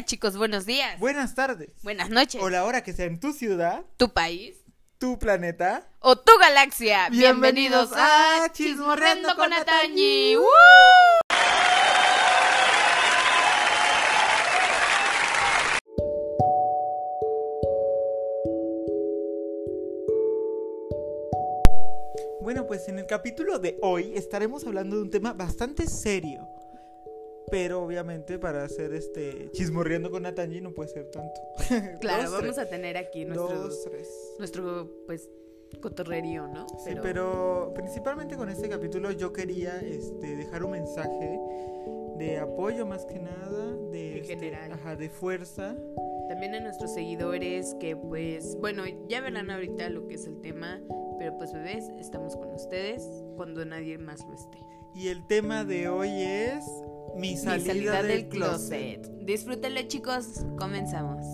Hola chicos, buenos días. Buenas tardes. Buenas noches. O la hora que sea en tu ciudad, Tu país. tu planeta. O tu galaxia. Bienvenidos a Chismorreando con Atañi. ¡Woo! Bueno, pues en el capítulo de hoy estaremos hablando de un tema bastante serio. Pero obviamente para hacer este chismorreando con Natanji no puede ser tanto. Claro, Dos, vamos tres. a tener aquí nuestro, Dos, tres. nuestro pues, cotorrerío, ¿no? Sí, pero principalmente con este capítulo yo quería este, dejar un mensaje de apoyo más que nada, de, En este, general. ajá, de fuerza. También a nuestros seguidores que pues, bueno, ya verán ahorita lo que es el tema, pero pues bebés, estamos con ustedes cuando nadie más lo esté. Y el tema de hoy es mi salida, Mi salida del, closet. Disfrútenlo chicos, comenzamos.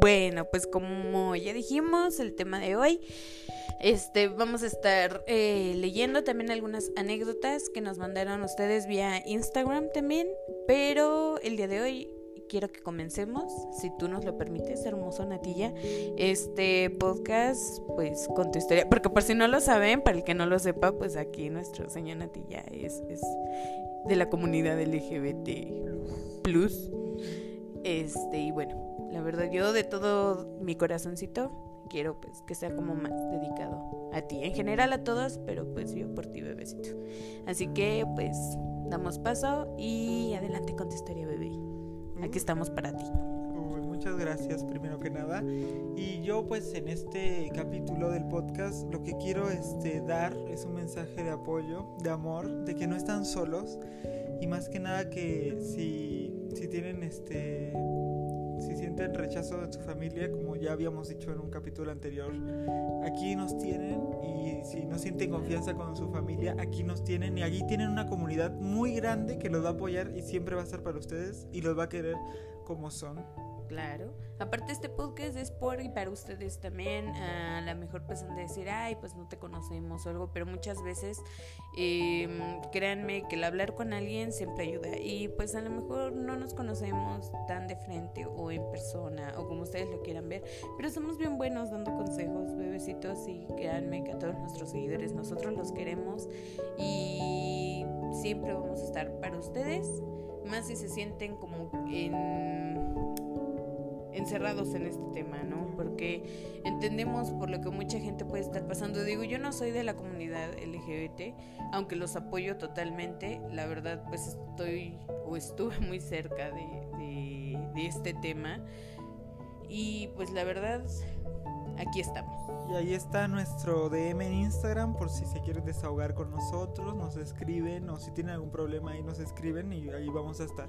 Bueno, pues como ya dijimos, el tema de hoy, este, vamos a estar eh, leyendo también algunas anécdotas que nos mandaron ustedes vía Instagram también, pero el día de hoy quiero que comencemos, si tú nos lo permites, hermoso Natilla, este podcast, pues con tu historia, porque por si no lo saben, para el que no lo sepa, pues aquí nuestro señor Natilla es, es de la comunidad LGBT plus, este, y bueno, la verdad yo de todo mi corazoncito quiero pues que sea como más dedicado a ti, en general a todos, pero pues yo por ti, bebecito. Así que pues damos paso y adelante con tu historia, bebé. Aquí estamos para ti. Muchas gracias primero que nada. Y yo pues en este capítulo del podcast lo que quiero este, dar es un mensaje de apoyo, de amor, de que no están solos. Y más que nada que si, si tienen este... Si sienten rechazo de su familia, como ya habíamos dicho en un capítulo anterior, aquí nos tienen y si no sienten confianza con su familia, aquí nos tienen y allí tienen una comunidad muy grande que los va a apoyar y siempre va a estar para ustedes y los va a querer como son. Claro. Aparte este podcast es por y para ustedes también. A la mejor han de decir, ay, pues no te conocemos o algo, pero muchas veces eh, créanme que el hablar con alguien siempre ayuda. Y pues a lo mejor no nos conocemos tan de frente o en persona o como ustedes lo quieran ver, pero somos bien buenos dando consejos, bebecitos, y créanme que a todos nuestros seguidores nosotros los queremos y siempre vamos a estar para ustedes, más si se sienten como en encerrados en este tema, ¿no? Porque entendemos por lo que mucha gente puede estar pasando. Digo, yo no soy de la comunidad LGBT, aunque los apoyo totalmente. La verdad, pues estoy o estuve muy cerca de, de, de este tema. Y pues la verdad, aquí estamos. Y ahí está nuestro DM en Instagram por si se quieren desahogar con nosotros, nos escriben o si tienen algún problema ahí nos escriben y ahí vamos a estar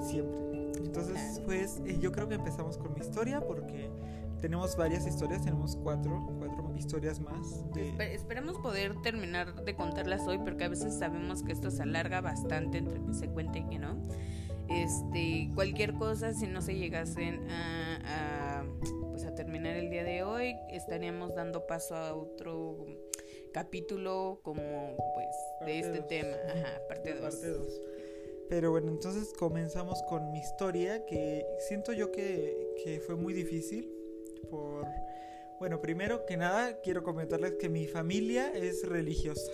siempre. Entonces, pues eh, yo creo que empezamos con mi historia porque tenemos varias historias, tenemos cuatro, cuatro historias más. de- Espe- esperemos poder terminar de contarlas hoy porque a veces sabemos que esto se alarga bastante entre que se cuente y que no. Este, cualquier cosa, si no se llegasen a, a, pues a terminar el día de hoy, estaríamos dando paso a otro capítulo como pues Parte de este dos. tema, ajá, parte 2. Pero bueno, entonces comenzamos con mi historia que siento yo que, que fue muy difícil por... Bueno, primero que nada quiero comentarles que mi familia es religiosa.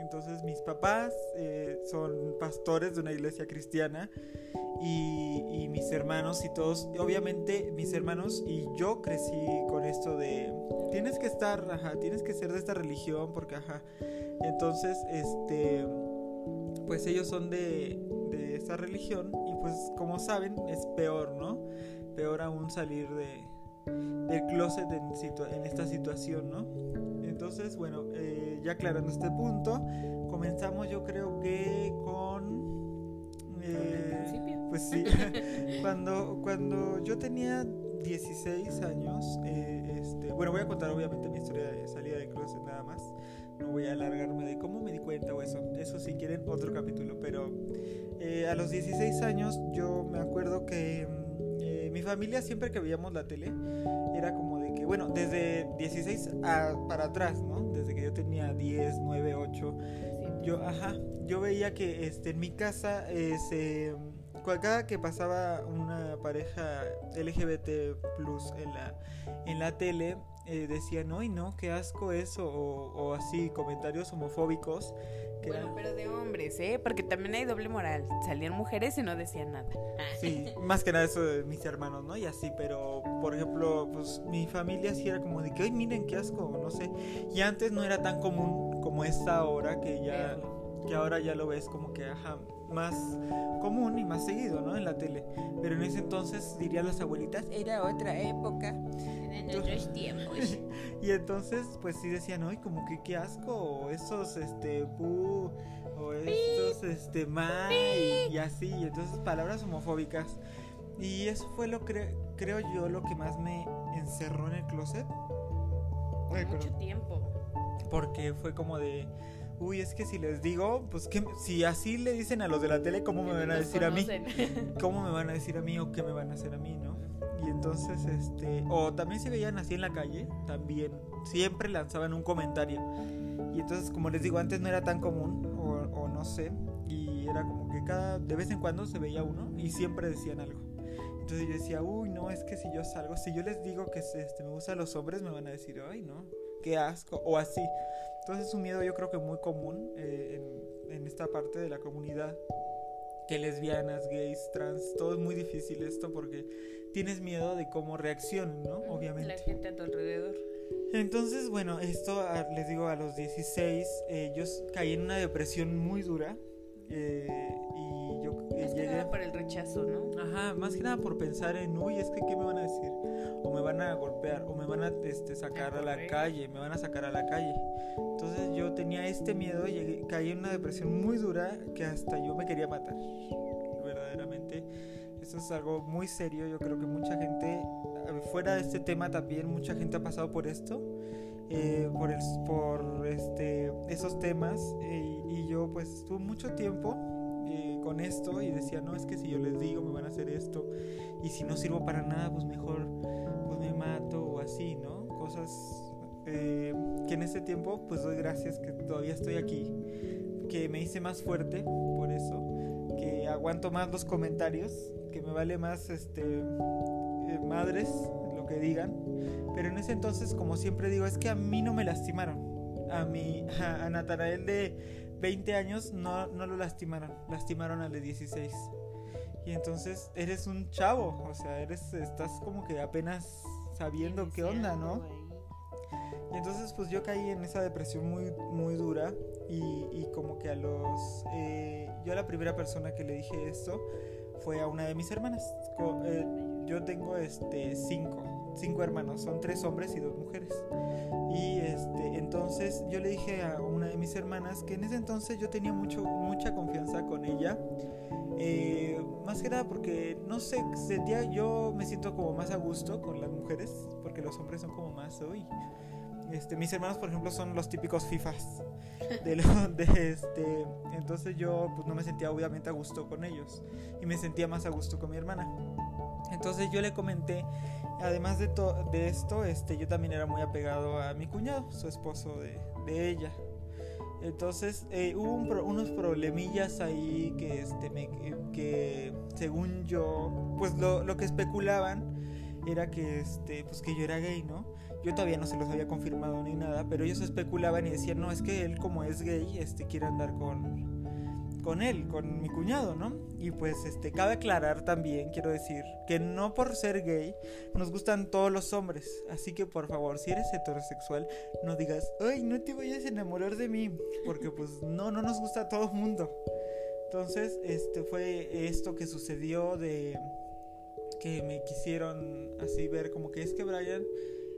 Entonces mis papás eh, son pastores de una iglesia cristiana y, y mis hermanos y todos, obviamente mis hermanos y yo crecí con esto de tienes que estar, ajá, tienes que ser de esta religión porque ajá. Entonces, este, pues ellos son de esta religión y pues como saben es peor, ¿no? Peor aún salir de, del closet en, situa- en esta situación, ¿no? Entonces, bueno, eh, ya aclarando este punto, comenzamos yo creo que con... eh, pues sí, cuando, cuando yo tenía 16 años, eh, este, bueno, voy a contar obviamente mi historia de salida No voy a alargarme de cómo me di cuenta o eso. Eso si quieren otro capítulo. Pero eh, a los 16 años yo me acuerdo que mm, eh, mi familia siempre que veíamos la tele era como de que, bueno, desde 16 para atrás, ¿no? Desde que yo tenía 10, 9, 8, yo, ajá, yo veía que este, en mi casa eh, se cada que pasaba una pareja LGBT plus en la, en la tele, eh, decían, no, y no, qué asco eso, o, así, comentarios homofóbicos. bueno, pero de hombres, ¿eh? Porque también hay doble moral. Salían mujeres y no decían nada. Sí, más que nada eso de mis hermanos, ¿no? Y así, pero, por ejemplo, pues mi familia sí era como de que, ay, miren qué asco, no sé. Y antes no era tan común como esta ahora, que ya, que ahora ya lo ves como que, ajá, más común y más seguido, ¿no? En la tele. Pero en ese entonces, dirían las abuelitas, era otra época. En otros tiempos. y entonces, pues sí decían, hoy como que qué asco, o esos, este, pu, o estos, este, ma, y, así, y entonces palabras homofóbicas. Y eso fue lo que creo yo lo que más me encerró en el closet. mucho tiempo. Porque fue como de uy, es que si les digo, pues que si así le dicen a los de la tele, ¿cómo me van a decir a mí? ¿Cómo me van a decir a mí o qué me van a hacer a mí, no? Y entonces, este, o también se veían así en la calle, también siempre lanzaban un comentario. Y entonces, como les digo, antes no era tan común, o, no sé, y era como que cada, de vez en cuando se veía uno y siempre decían algo. Entonces yo decía, uy, no, es que si yo salgo, si yo les digo que este, me gustan los hombres, me van a decir, ay, no, qué asco, o así. Entonces es un miedo yo creo que muy común eh, en, esta parte de la comunidad. Que lesbianas, gays, trans, todo es muy difícil esto porque tienes miedo de cómo reaccionen, ¿no? Obviamente. La gente a tu alrededor. Entonces, bueno, esto les digo a los 16, eh, yo caí en una depresión muy dura. Eh, y yo más que nada por el rechazo, ¿no? Ajá, más que nada por pensar en, uy, es que ¿qué me van a decir? O me van a golpear, o me van a este, sacar a la calle, me van a sacar a la calle. Entonces yo tenía este miedo, y caí en una depresión muy dura que hasta yo me quería matar. Verdaderamente, eso es algo muy serio. Yo creo que mucha gente, fuera de este tema también, mucha gente ha pasado por esto. Eh, por, el, por este, esos temas eh, y yo pues estuve mucho tiempo eh, con esto y decía, no, es que si yo les digo me van a hacer esto y si no sirvo para nada, pues mejor me mato o así, ¿no? Cosas eh, que en ese tiempo pues doy gracias que todavía estoy aquí, que me hice más fuerte por eso, que aguanto más los comentarios, que me vale más este eh, madres lo que digan, pero en ese entonces como siempre digo es que a mí no me lastimaron, a mi a, a de 20 años no, no lo lastimaron, lastimaron al de 16. Y entonces eres un chavo, o sea, eres, estás como que apenas sabiendo qué onda, ¿no? Y entonces pues yo caí en esa depresión muy, muy dura y, como que a los... Eh, yo a la primera persona que le dije esto fue a una de mis hermanas. Eh, yo tengo este cinco, cinco hermanos, son tres hombres y dos mujeres. Y este, entonces yo le dije a una de mis hermanas que en ese entonces yo tenía mucho, mucha confianza con ella. Eh, más que nada porque, no sé, sentía, yo me siento como más a gusto con las mujeres, porque los hombres son como más, hoy este, mis hermanos, por ejemplo, son los típicos FIFAs. De, de este, entonces yo pues, no me sentía obviamente a gusto con ellos. Y me sentía más a gusto con mi hermana. Entonces yo le comenté además de, de esto, este, yo también era muy apegado a mi cuñado, su esposo de, de ella. Entonces eh, hubo unos problemillas ahí que, este, me, que según yo, pues lo, lo, que especulaban era que, este, pues que yo era gay, ¿no? Yo todavía no se los había confirmado ni nada, pero ellos especulaban y decían, no, es que él como es gay, este, quiere andar con, con él, con mi cuñado, ¿no? Y pues este cabe aclarar también, quiero decir, que no por ser gay nos gustan todos los hombres, así que por favor, si eres heterosexual, no digas, "Ay, no te vayas a enamorar de mí", porque pues no no nos gusta a todo el mundo. Entonces, este fue esto que sucedió de que me quisieron así ver como que es que Brian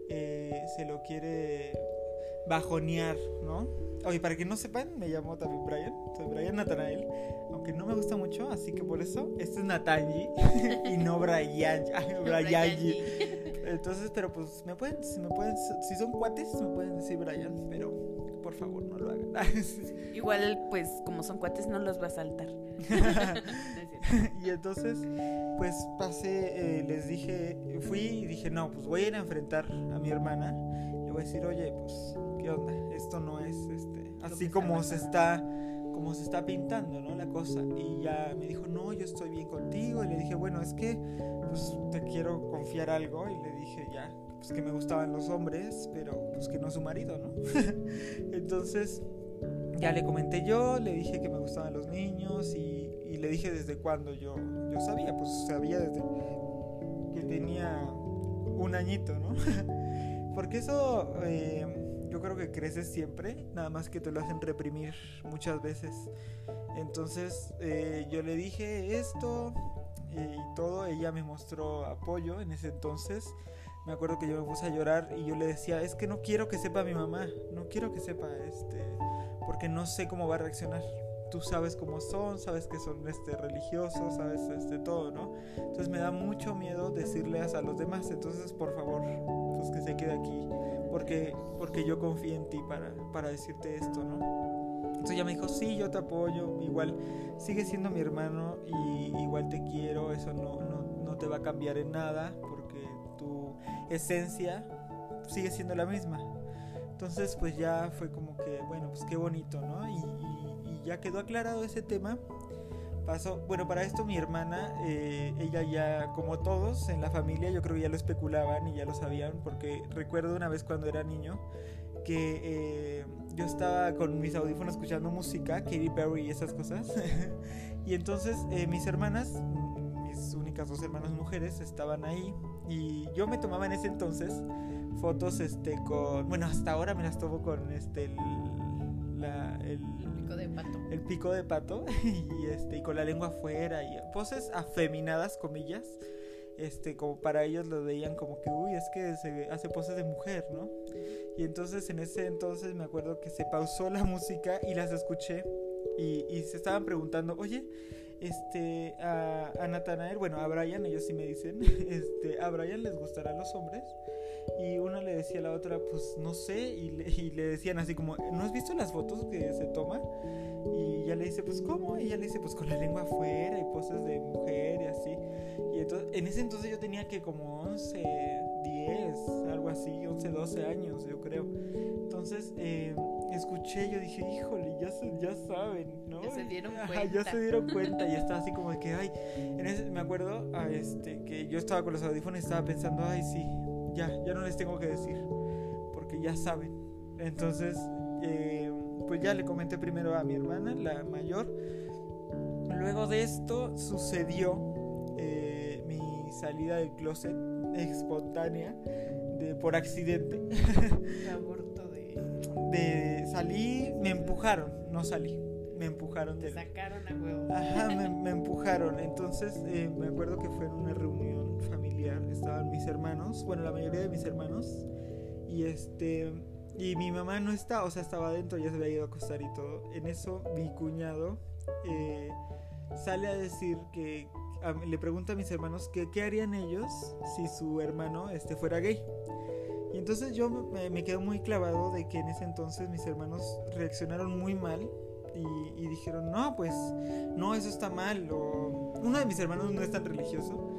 eh, se lo quiere bajonear, ¿no? Oye, para que no sepan, me llamo también Brian. Soy Brian Natanael. Aunque no me gusta mucho, así que por eso, este es Natanji y no Brian. Brian. Entonces, pero pues me pueden, si me pueden, si son cuates, me pueden decir Brian, pero por favor, no lo hagan. Igual, pues, como son cuates, no los va a saltar. y entonces, pues pasé, eh, les dije, fui y dije, no, pues voy a ir a enfrentar a mi hermana. Le voy a decir, oye, pues, ¿qué onda? Esto no es este, así como se está como se está pintando, ¿no? La cosa. Y ya me dijo, no, yo estoy bien contigo. Y le dije, bueno, es que pues te quiero confiar algo. Y le dije, ya, pues que me gustaban los hombres, pero pues que no su marido, ¿no? Entonces, ya le comenté yo, le dije que me gustaban los niños y, y le dije desde cuándo yo, yo sabía, pues sabía desde que tenía un añito, ¿no? Porque eso... Eh, yo creo que creces siempre, nada más que te lo hacen reprimir muchas veces. Entonces eh, yo le dije esto y todo, ella me mostró apoyo en ese entonces. Me acuerdo que yo me puse a llorar y yo le decía, es que no quiero que sepa mi mamá, no quiero que sepa, este, porque no sé cómo va a reaccionar. Tú sabes cómo son, sabes que son este, religiosos, sabes este, todo, ¿no? Entonces me da mucho miedo decirles a los demás, entonces por favor, pues que se quede aquí porque, porque yo confío en ti para, para decirte esto, ¿no? Entonces ella me dijo, sí, yo te apoyo, igual sigue siendo mi hermano y igual te quiero, eso no, no, no te va a cambiar en nada porque tu esencia sigue siendo la misma. Entonces pues ya fue como que, bueno, pues qué bonito, ¿no? Y, y ya quedó aclarado ese tema pasó. Bueno, para esto mi hermana, eh, ella ya, como todos en la familia, yo creo que ya lo especulaban y ya lo sabían, porque recuerdo una vez cuando era niño que eh, yo estaba con mis audífonos escuchando música, Katy Perry y esas cosas, y entonces eh, mis hermanas, mis únicas dos hermanas mujeres, estaban ahí y yo me tomaba en ese entonces fotos, este, con, bueno, hasta ahora me las tomo con, este, la, el de pato. El pico de pato y este y con la lengua afuera y poses afeminadas comillas. Este, como para ellos lo veían como que, uy, es que se hace poses de mujer, ¿no? Y entonces en ese entonces me acuerdo que se pausó la música y las escuché y, y se estaban preguntando, oye, este, a, a Nathanael, bueno, a Brian, ellos sí me dicen, este, a Brian les gustarán los hombres. Y una le decía a la otra, pues no sé, y le, decían así como, ¿no has visto las fotos que se toman? Y ella le dice, pues ¿cómo? Y ella le dice, pues con la lengua afuera y poses de mujer y así. Y entonces, en ese entonces yo tenía que como 11, 10, algo así, 11, 12 años, yo creo. Entonces, eh, escuché, yo dije, híjole, ya, ya saben, ¿no? Ya se dieron cuenta. ya se dieron cuenta y estaba así como de que, ay, en ese, me acuerdo a este, que yo estaba con los audífonos y estaba pensando, ay, sí, ya, ya no les tengo que decir, porque ya saben. Entonces, eh, pues ya le comenté primero a mi hermana, la mayor. Luego de esto sucedió eh, mi salida del closet espontánea de, por accidente. de... Salí, me empujaron, no salí. Me empujaron. Te sacaron a huevo. Ajá, me, empujaron. Entonces eh, me acuerdo que fue en una reunión familiar. Estaban mis hermanos, bueno, la mayoría de mis hermanos. Y este y mi mamá no está, o sea, estaba adentro, ya se había ido a acostar y todo. En eso mi cuñado eh, sale a decir que le pregunta a mis hermanos que qué harían ellos si su hermano este, fuera gay. Y entonces yo me, quedo muy clavado de que en ese entonces mis hermanos reaccionaron muy mal y, y dijeron, no, pues no, eso está mal. O uno de mis hermanos no es tan religioso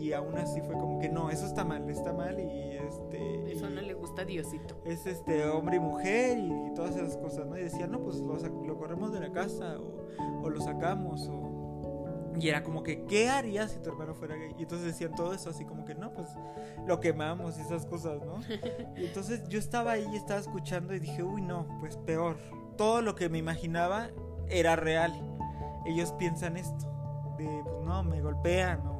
y aún así fue como que no, eso está mal, está mal y este... Eso no le gusta a Diosito. Es este hombre y mujer y, todas esas cosas, ¿no? Y decía, no, pues lo, lo corremos de la casa o, o, lo sacamos o... Y era como que, ¿qué harías si tu hermano fuera gay? Y entonces decían todo eso así como que, no, pues lo quemamos y esas cosas, ¿no? Y entonces yo estaba ahí estaba escuchando y dije, uy, no, pues peor. Todo lo que me imaginaba era real. Ellos piensan esto, de, pues no, me golpean o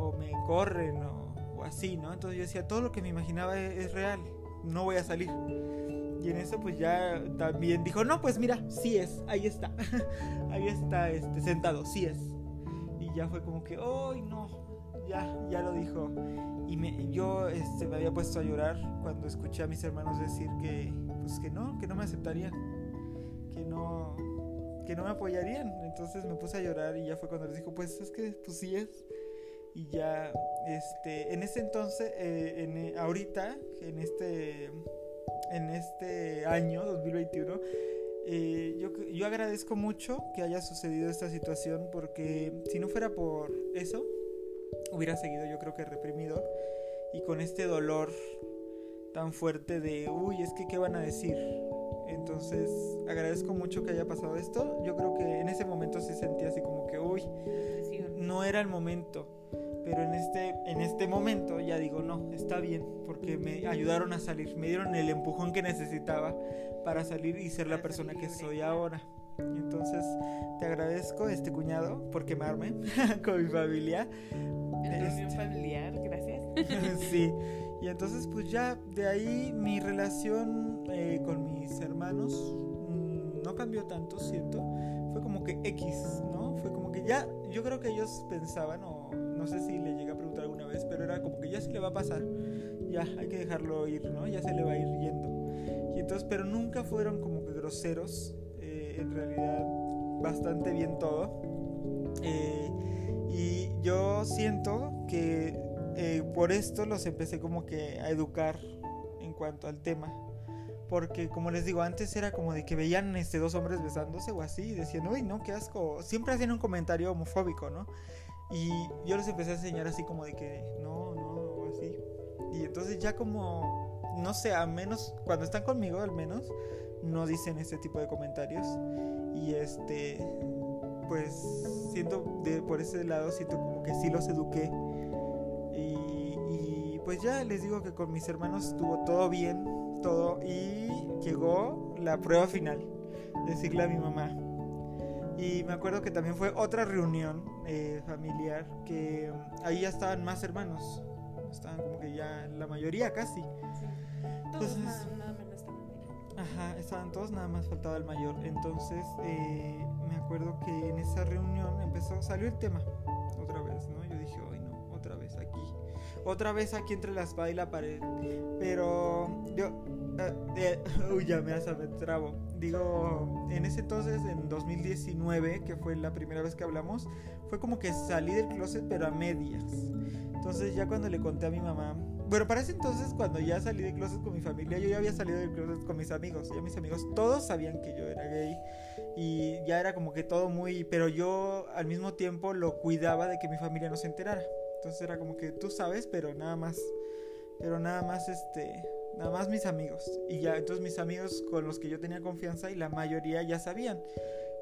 o me corren o, así, ¿no? Entonces yo decía, todo lo que me imaginaba es, es, real, no voy a salir. Y en eso pues ya también dijo, no, pues mira, sí es, ahí está, ahí está este, sentado, sí es. Y ya fue como que, ¡ay no! Ya, ya lo dijo. Y me, yo este, me había puesto a llorar cuando escuché a mis hermanos decir que, pues que no, que no me aceptarían, que no, que no me apoyarían. Entonces me puse a llorar y ya fue cuando les dijo, pues es que, pues sí es y ya este en ese entonces eh, en, eh, ahorita en este en este año 2021. Eh, yo, yo agradezco mucho que haya sucedido esta situación porque si no fuera por eso, hubiera seguido yo creo que reprimido y con este dolor tan fuerte de, uy, es que qué van a decir. Entonces agradezco mucho que haya pasado esto. Yo creo que en ese momento se sentía así como que, uy, no era el momento. Pero en este, en este momento ya digo, no, está bien, porque me ayudaron a salir, me dieron el empujón que necesitaba para salir y ser la persona que soy ahora. Entonces te agradezco, este cuñado, por quemarme con mi familia. Este, familiar, gracias. sí, y entonces pues ya de ahí mi relación eh, con mis hermanos mm, no cambió tanto, siento. Fue como que X, ¿no? Fue como que ya, yo creo que ellos pensaban, o no sé si le llegué a preguntar alguna vez, pero era como que ya se le va a pasar, ya hay que dejarlo ir, ¿no? Ya se le va a ir yendo. Y entonces, pero nunca fueron como que groseros, eh, en realidad bastante bien todo. Eh, y yo siento que eh, por esto los empecé como que a educar en cuanto al tema. Porque como les digo, antes era como de que veían este dos hombres besándose o así y decían, uy, no, qué asco. Siempre hacían un comentario homofóbico, ¿no? Y yo les empecé a enseñar así como de que no, no, así. Y entonces ya como, no sé, al menos cuando están conmigo, al menos, no dicen este tipo de comentarios. Y este, pues siento de, por ese lado, siento como que sí los eduqué y, pues ya les digo que con mis hermanos estuvo todo bien, todo. Y llegó la prueba final, decirle a mi mamá. Y me acuerdo que también fue otra reunión eh, familiar, que ahí ya estaban más hermanos. Estaban como que ya la mayoría casi. Todos nada, menos Ajá, estaban todos, nada más faltaba el mayor. Entonces eh, me acuerdo que en esa reunión empezó, salió el tema otra vez aquí entre la espada y la pared. Pero yo... Eh, uy, ya me trabo. Digo, en ese entonces, en 2019, que fue la primera vez que hablamos, fue como que salí del closet pero a medias. Entonces ya cuando le conté a mi mamá, bueno, para ese entonces cuando ya salí del closet con mi familia, yo ya había salido del closet con mis amigos. Ya mis amigos todos sabían que yo era gay y ya era como que todo muy, pero yo al mismo tiempo lo cuidaba de que mi familia no se enterara. Entonces era como que tú sabes, pero nada más. Pero nada más este. Nada más mis amigos. Y ya, entonces mis amigos con los que yo tenía confianza y la mayoría ya sabían.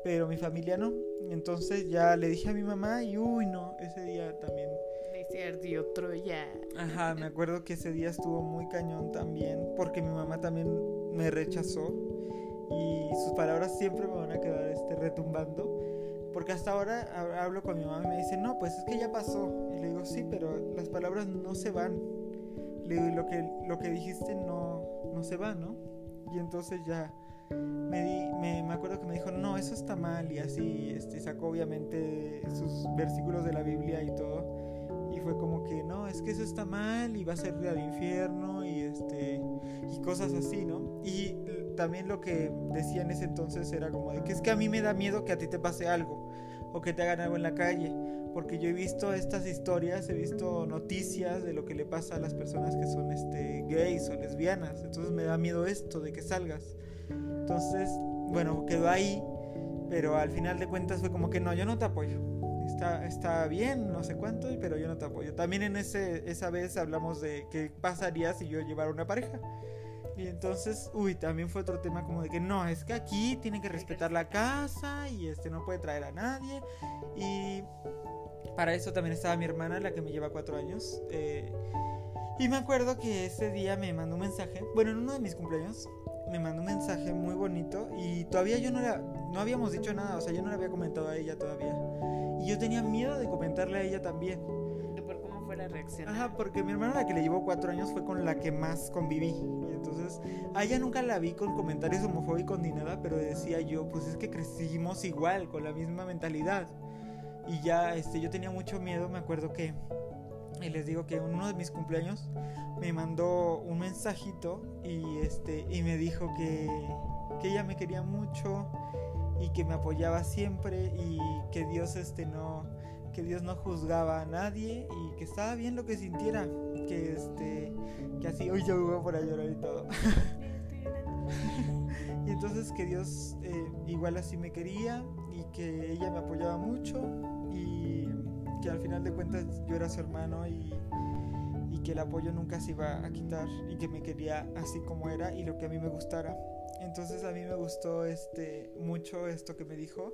Pero mi familia no. Entonces ya le dije a mi mamá y uy no, ese día también. Le otro ya. Ajá, me acuerdo que ese día estuvo muy cañón también. Porque mi mamá también me rechazó. Y sus palabras siempre me van a quedar este, retumbando. Porque hasta ahora hablo con mi mamá y me dice, no, pues es que ya pasó. Y le digo, sí, pero las palabras no se van. Le digo, lo que, lo que dijiste no, no se va, ¿no? Y entonces ya me, di, me, me, acuerdo que me dijo, no, eso está mal. Y así este, sacó obviamente sus versículos de la Biblia y todo. Y fue como que, no, es que eso está mal y va a ser al infierno y, este, y cosas así, ¿no? Y también lo que decía en ese entonces era como que es que a mí me da miedo que a ti te pase algo o que te hagan algo en la calle, porque yo he visto estas historias, he visto noticias de lo que le pasa a las personas que son este gays o lesbianas, entonces me da miedo esto de que salgas. Entonces, bueno, quedó ahí, pero al final de cuentas fue como que no, yo no te apoyo. Está, está bien, no sé cuánto, pero yo no te apoyo. También en ese, esa vez hablamos de qué pasaría si yo llevara una pareja. Y entonces, uy, también fue otro tema como de que no, es que aquí tiene que respetar la casa y este no puede traer a nadie. Y para eso también estaba mi hermana, la que me lleva cuatro años. Eh, y me acuerdo que ese día me mandó un mensaje, bueno, en uno de mis cumpleaños, me mandó un mensaje muy bonito y todavía yo no, la, no habíamos dicho nada, o sea, yo no le había comentado a ella todavía. Y yo tenía miedo de comentarle a ella también. Ajá, porque mi hermana, la que le llevó cuatro años, fue con la que más conviví. Y entonces, a ella nunca la vi con comentarios homofóbicos ni nada, pero decía yo, pues es que crecimos igual, con la misma mentalidad. Y ya, este, yo tenía mucho miedo, me acuerdo que, y les digo que en uno de mis cumpleaños me mandó un mensajito y, este, y me dijo que, que ella me quería mucho y que me apoyaba siempre y que Dios, este, no que Dios no juzgaba a nadie y que estaba bien lo que sintiera, que este, que así, hoy yo voy por a llorar y todo. y entonces que Dios eh, igual así me quería y que ella me apoyaba mucho y que al final de cuentas yo era su hermano y, y que el apoyo nunca se iba a quitar y que me quería así como era y lo que a mí me gustara. Entonces a mí me gustó este mucho esto que me dijo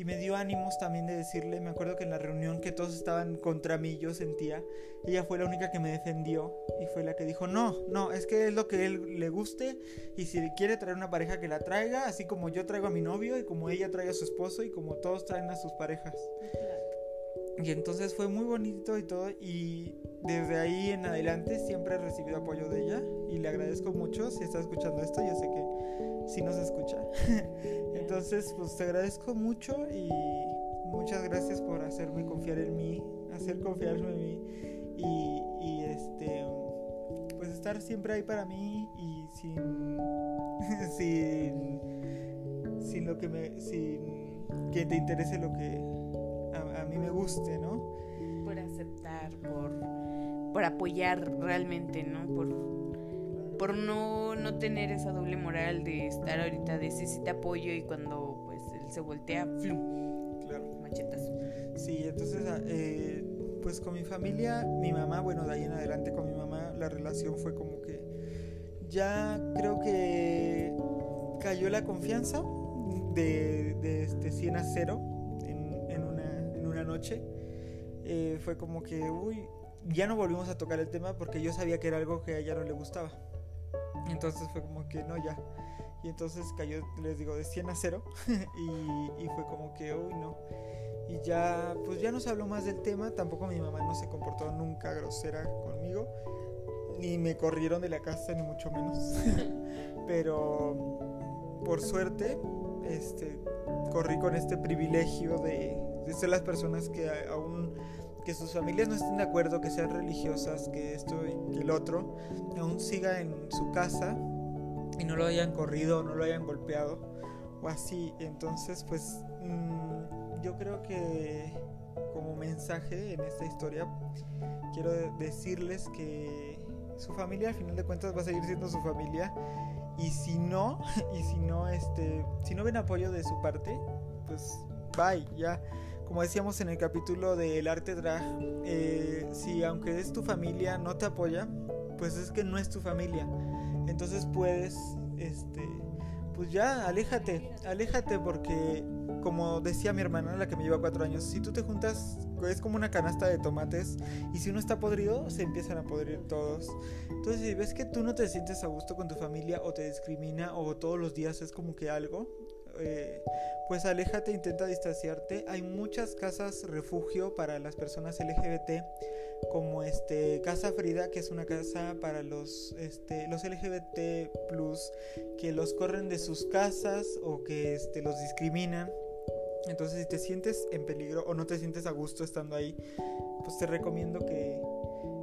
y me dio ánimos también de decirle, me acuerdo que en la reunión que todos estaban contra mí, yo sentía, ella fue la única que me defendió y fue la que dijo, no, no, es que es lo que él le guste y si quiere traer una pareja que la traiga, así como yo traigo a mi novio y como ella trae a su esposo y como todos traen a sus parejas. Y entonces fue muy bonito y todo y desde ahí en adelante siempre he recibido apoyo de ella y le agradezco mucho si está escuchando esto, yo sé que sí nos escucha. Entonces, pues te agradezco mucho y muchas gracias por hacerme confiar en mí, hacer confiarme en mí y, este, pues estar siempre ahí para mí y sin, sin, sin lo que me, sin que te interese lo que a, mí me guste, ¿no? Por aceptar, por, por apoyar realmente, ¿no? Por por no, no tener esa doble moral de estar ahorita de sí, sí te apoyo y cuando pues él se voltea, flum, claro. machetazo. Sí, entonces ah, eh, pues con mi familia, mi mamá, bueno, de ahí en adelante con mi mamá la relación fue como que ya creo que cayó la confianza de, de este 100 a 0 en, en, una, en una noche. Eh, fue como que, uy, ya no volvimos a tocar el tema porque yo sabía que era algo que a ella no le gustaba. Entonces fue como que no, ya. Y entonces cayó, les digo, de 100 a 0. y, fue como que, uy, no. Y ya, pues ya no se habló más del tema. Tampoco mi mamá no se comportó nunca grosera conmigo. Ni me corrieron de la casa, ni mucho menos. Pero por suerte, este, corrí con este privilegio de, de ser las personas que aún que sus familias no estén de acuerdo, que sean religiosas, que esto y que el otro, aún siga en su casa y no lo hayan corrido, no lo hayan golpeado o así. Entonces, pues mm, yo creo que como mensaje en esta historia quiero decirles que su familia al final de cuentas va a seguir siendo su familia y si no y si no este si no ven apoyo de su parte pues bye ya como decíamos en el capítulo del arte drag, eh, si aunque es tu familia no te apoya, pues es que no es tu familia. Entonces puedes, este, pues ya, aléjate, aléjate porque, como decía mi hermana, la que me lleva cuatro años, si tú te juntas, es como una canasta de tomates y si uno está podrido, se empiezan a podrir todos. Entonces, si ves que tú no te sientes a gusto con tu familia o te discrimina o todos los días es como que algo, eh, pues aléjate, intenta distanciarte. Hay muchas casas refugio para las personas LGBT, como este Casa Frida, que es una casa para los, este, los LGBT plus que los corren de sus casas o que este, los discriminan. Entonces, si te sientes en peligro o no te sientes a gusto estando ahí, pues te recomiendo que,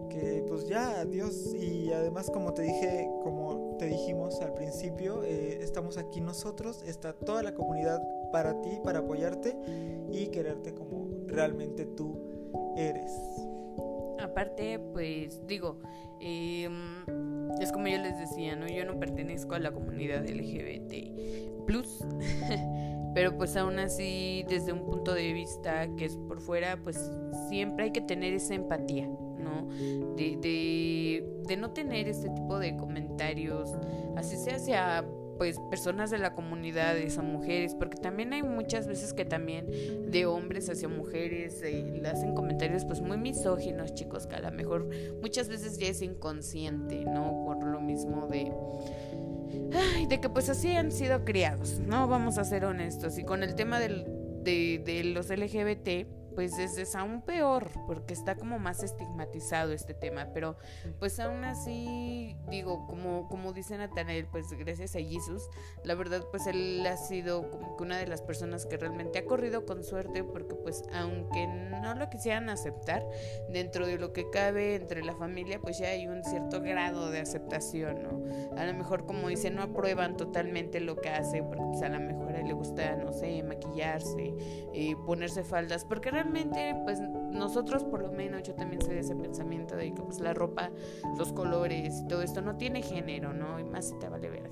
que pues ya, adiós. Y además, como te dije, como te dijimos al principio, eh, estamos aquí nosotros, está toda la comunidad para ti, para apoyarte y quererte como realmente tú eres. Aparte, pues digo, em, es como yo les decía, ¿no? Yo no pertenezco a la comunidad LGBT plus, pero pues aún así, desde un punto de vista que es por fuera, pues siempre hay que tener esa empatía, ¿no? De, de, de no tener este tipo de comentarios, así sea hacia pues personas de la comunidad, esa mujeres, porque también hay muchas veces que también de hombres hacia mujeres eh, le hacen comentarios pues muy misóginos, chicos, que a lo mejor muchas veces ya es inconsciente, ¿no? Por lo mismo de ay, de que pues así han sido criados, ¿no? Vamos a ser honestos. Y con el tema del, de, de los LGBT, pues es, aún peor porque está como más estigmatizado este tema, pero pues aún así digo, como, como dice Nathanael, pues gracias a Jesús, la verdad pues él ha sido como que una de las personas que realmente ha corrido con suerte porque pues aunque no lo quisieran aceptar, dentro de lo que cabe entre la familia pues ya hay un cierto grado de aceptación, ¿no? A lo mejor como dice, no aprueban totalmente lo que hace porque pues a lo mejor a él le gusta, no sé, maquillarse, eh, ponerse faldas, porque realmente pues nosotros por lo menos, yo también soy de ese pensamiento de que pues la ropa, los colores y todo esto no tiene género, ¿no? Y más si te vale verga.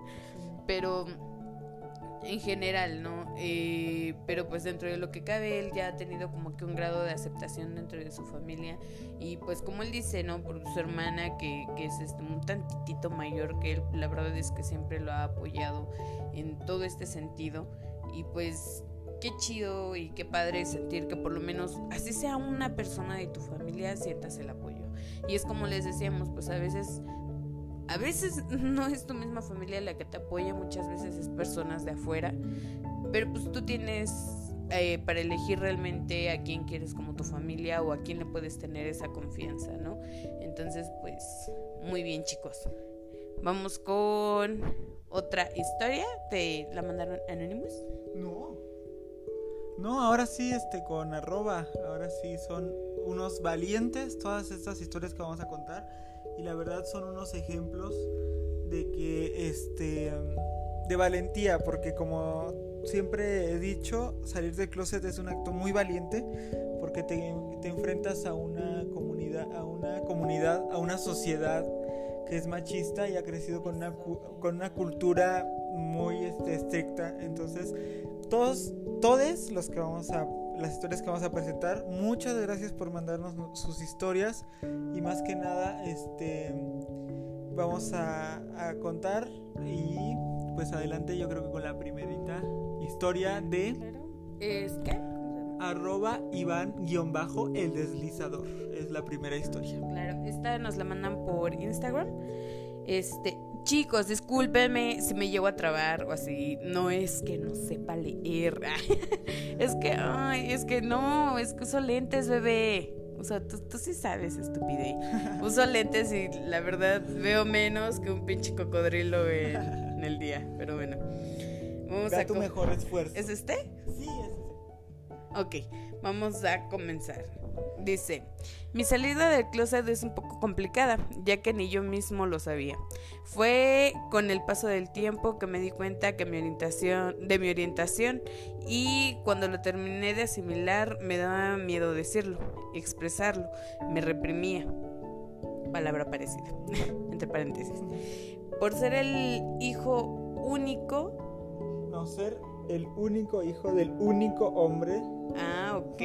Pero en general, ¿no? Eh, pero pues dentro de lo que cabe, él ya ha tenido como que un grado de aceptación dentro de su familia. Y pues como él dice, ¿no? Por su hermana, que, que es este, un tantitito mayor que él, la verdad es que siempre lo ha apoyado en todo este sentido. Y pues qué chido y qué padre sentir que por lo menos, así sea una persona de tu familia, sientas el apoyo. Y es como les decíamos, pues a veces a veces no es tu misma familia la que te apoya, muchas veces es personas de afuera, pero pues tú tienes eh, para elegir realmente a quién quieres como tu familia o a quién le puedes tener esa confianza, ¿no? Entonces, pues, muy bien chicos. Vamos con otra historia. ¿Te la mandaron Anonymous? No. No, ahora sí, este, con arroba. Ahora sí son unos valientes todas estas historias que vamos a contar y la verdad son unos ejemplos de que este de valentía porque como siempre he dicho salir del closet es un acto muy valiente porque te, te enfrentas a una comunidad a una comunidad a una sociedad que es machista y ha crecido con una, con una cultura muy este, estricta. Entonces todos todos los que vamos a las historias que vamos a presentar. Muchas gracias por mandarnos sus historias. Y más que nada este vamos a, contar. Y pues adelante yo creo que con la primerita historia de es que arroba Iván guion bajo el deslizador. Es la primera historia. Claro esta nos la mandan por Instagram. Este Chicos, discúlpenme si me llevo a trabar o así. No es que no sepa leer. es que, ay, es que no, es que uso lentes, bebé. O sea, tú, sí sabes, estupidez. Uso lentes y la verdad veo menos que un pinche cocodrilo en, el día. Pero bueno. Vamos a tu mejor esfuerzo. ¿Es este? Sí, es este. Ok, vamos a comenzar. Dice, mi salida del closet es un poco complicada, ya que ni yo mismo lo sabía. Fue con el paso del tiempo que me di cuenta que mi orientación, de mi orientación y cuando lo terminé de asimilar me daba miedo decirlo, expresarlo, me reprimía. Palabra parecida, entre paréntesis. Por ser el hijo único. No ser el único hijo del único hombre. Ah, ok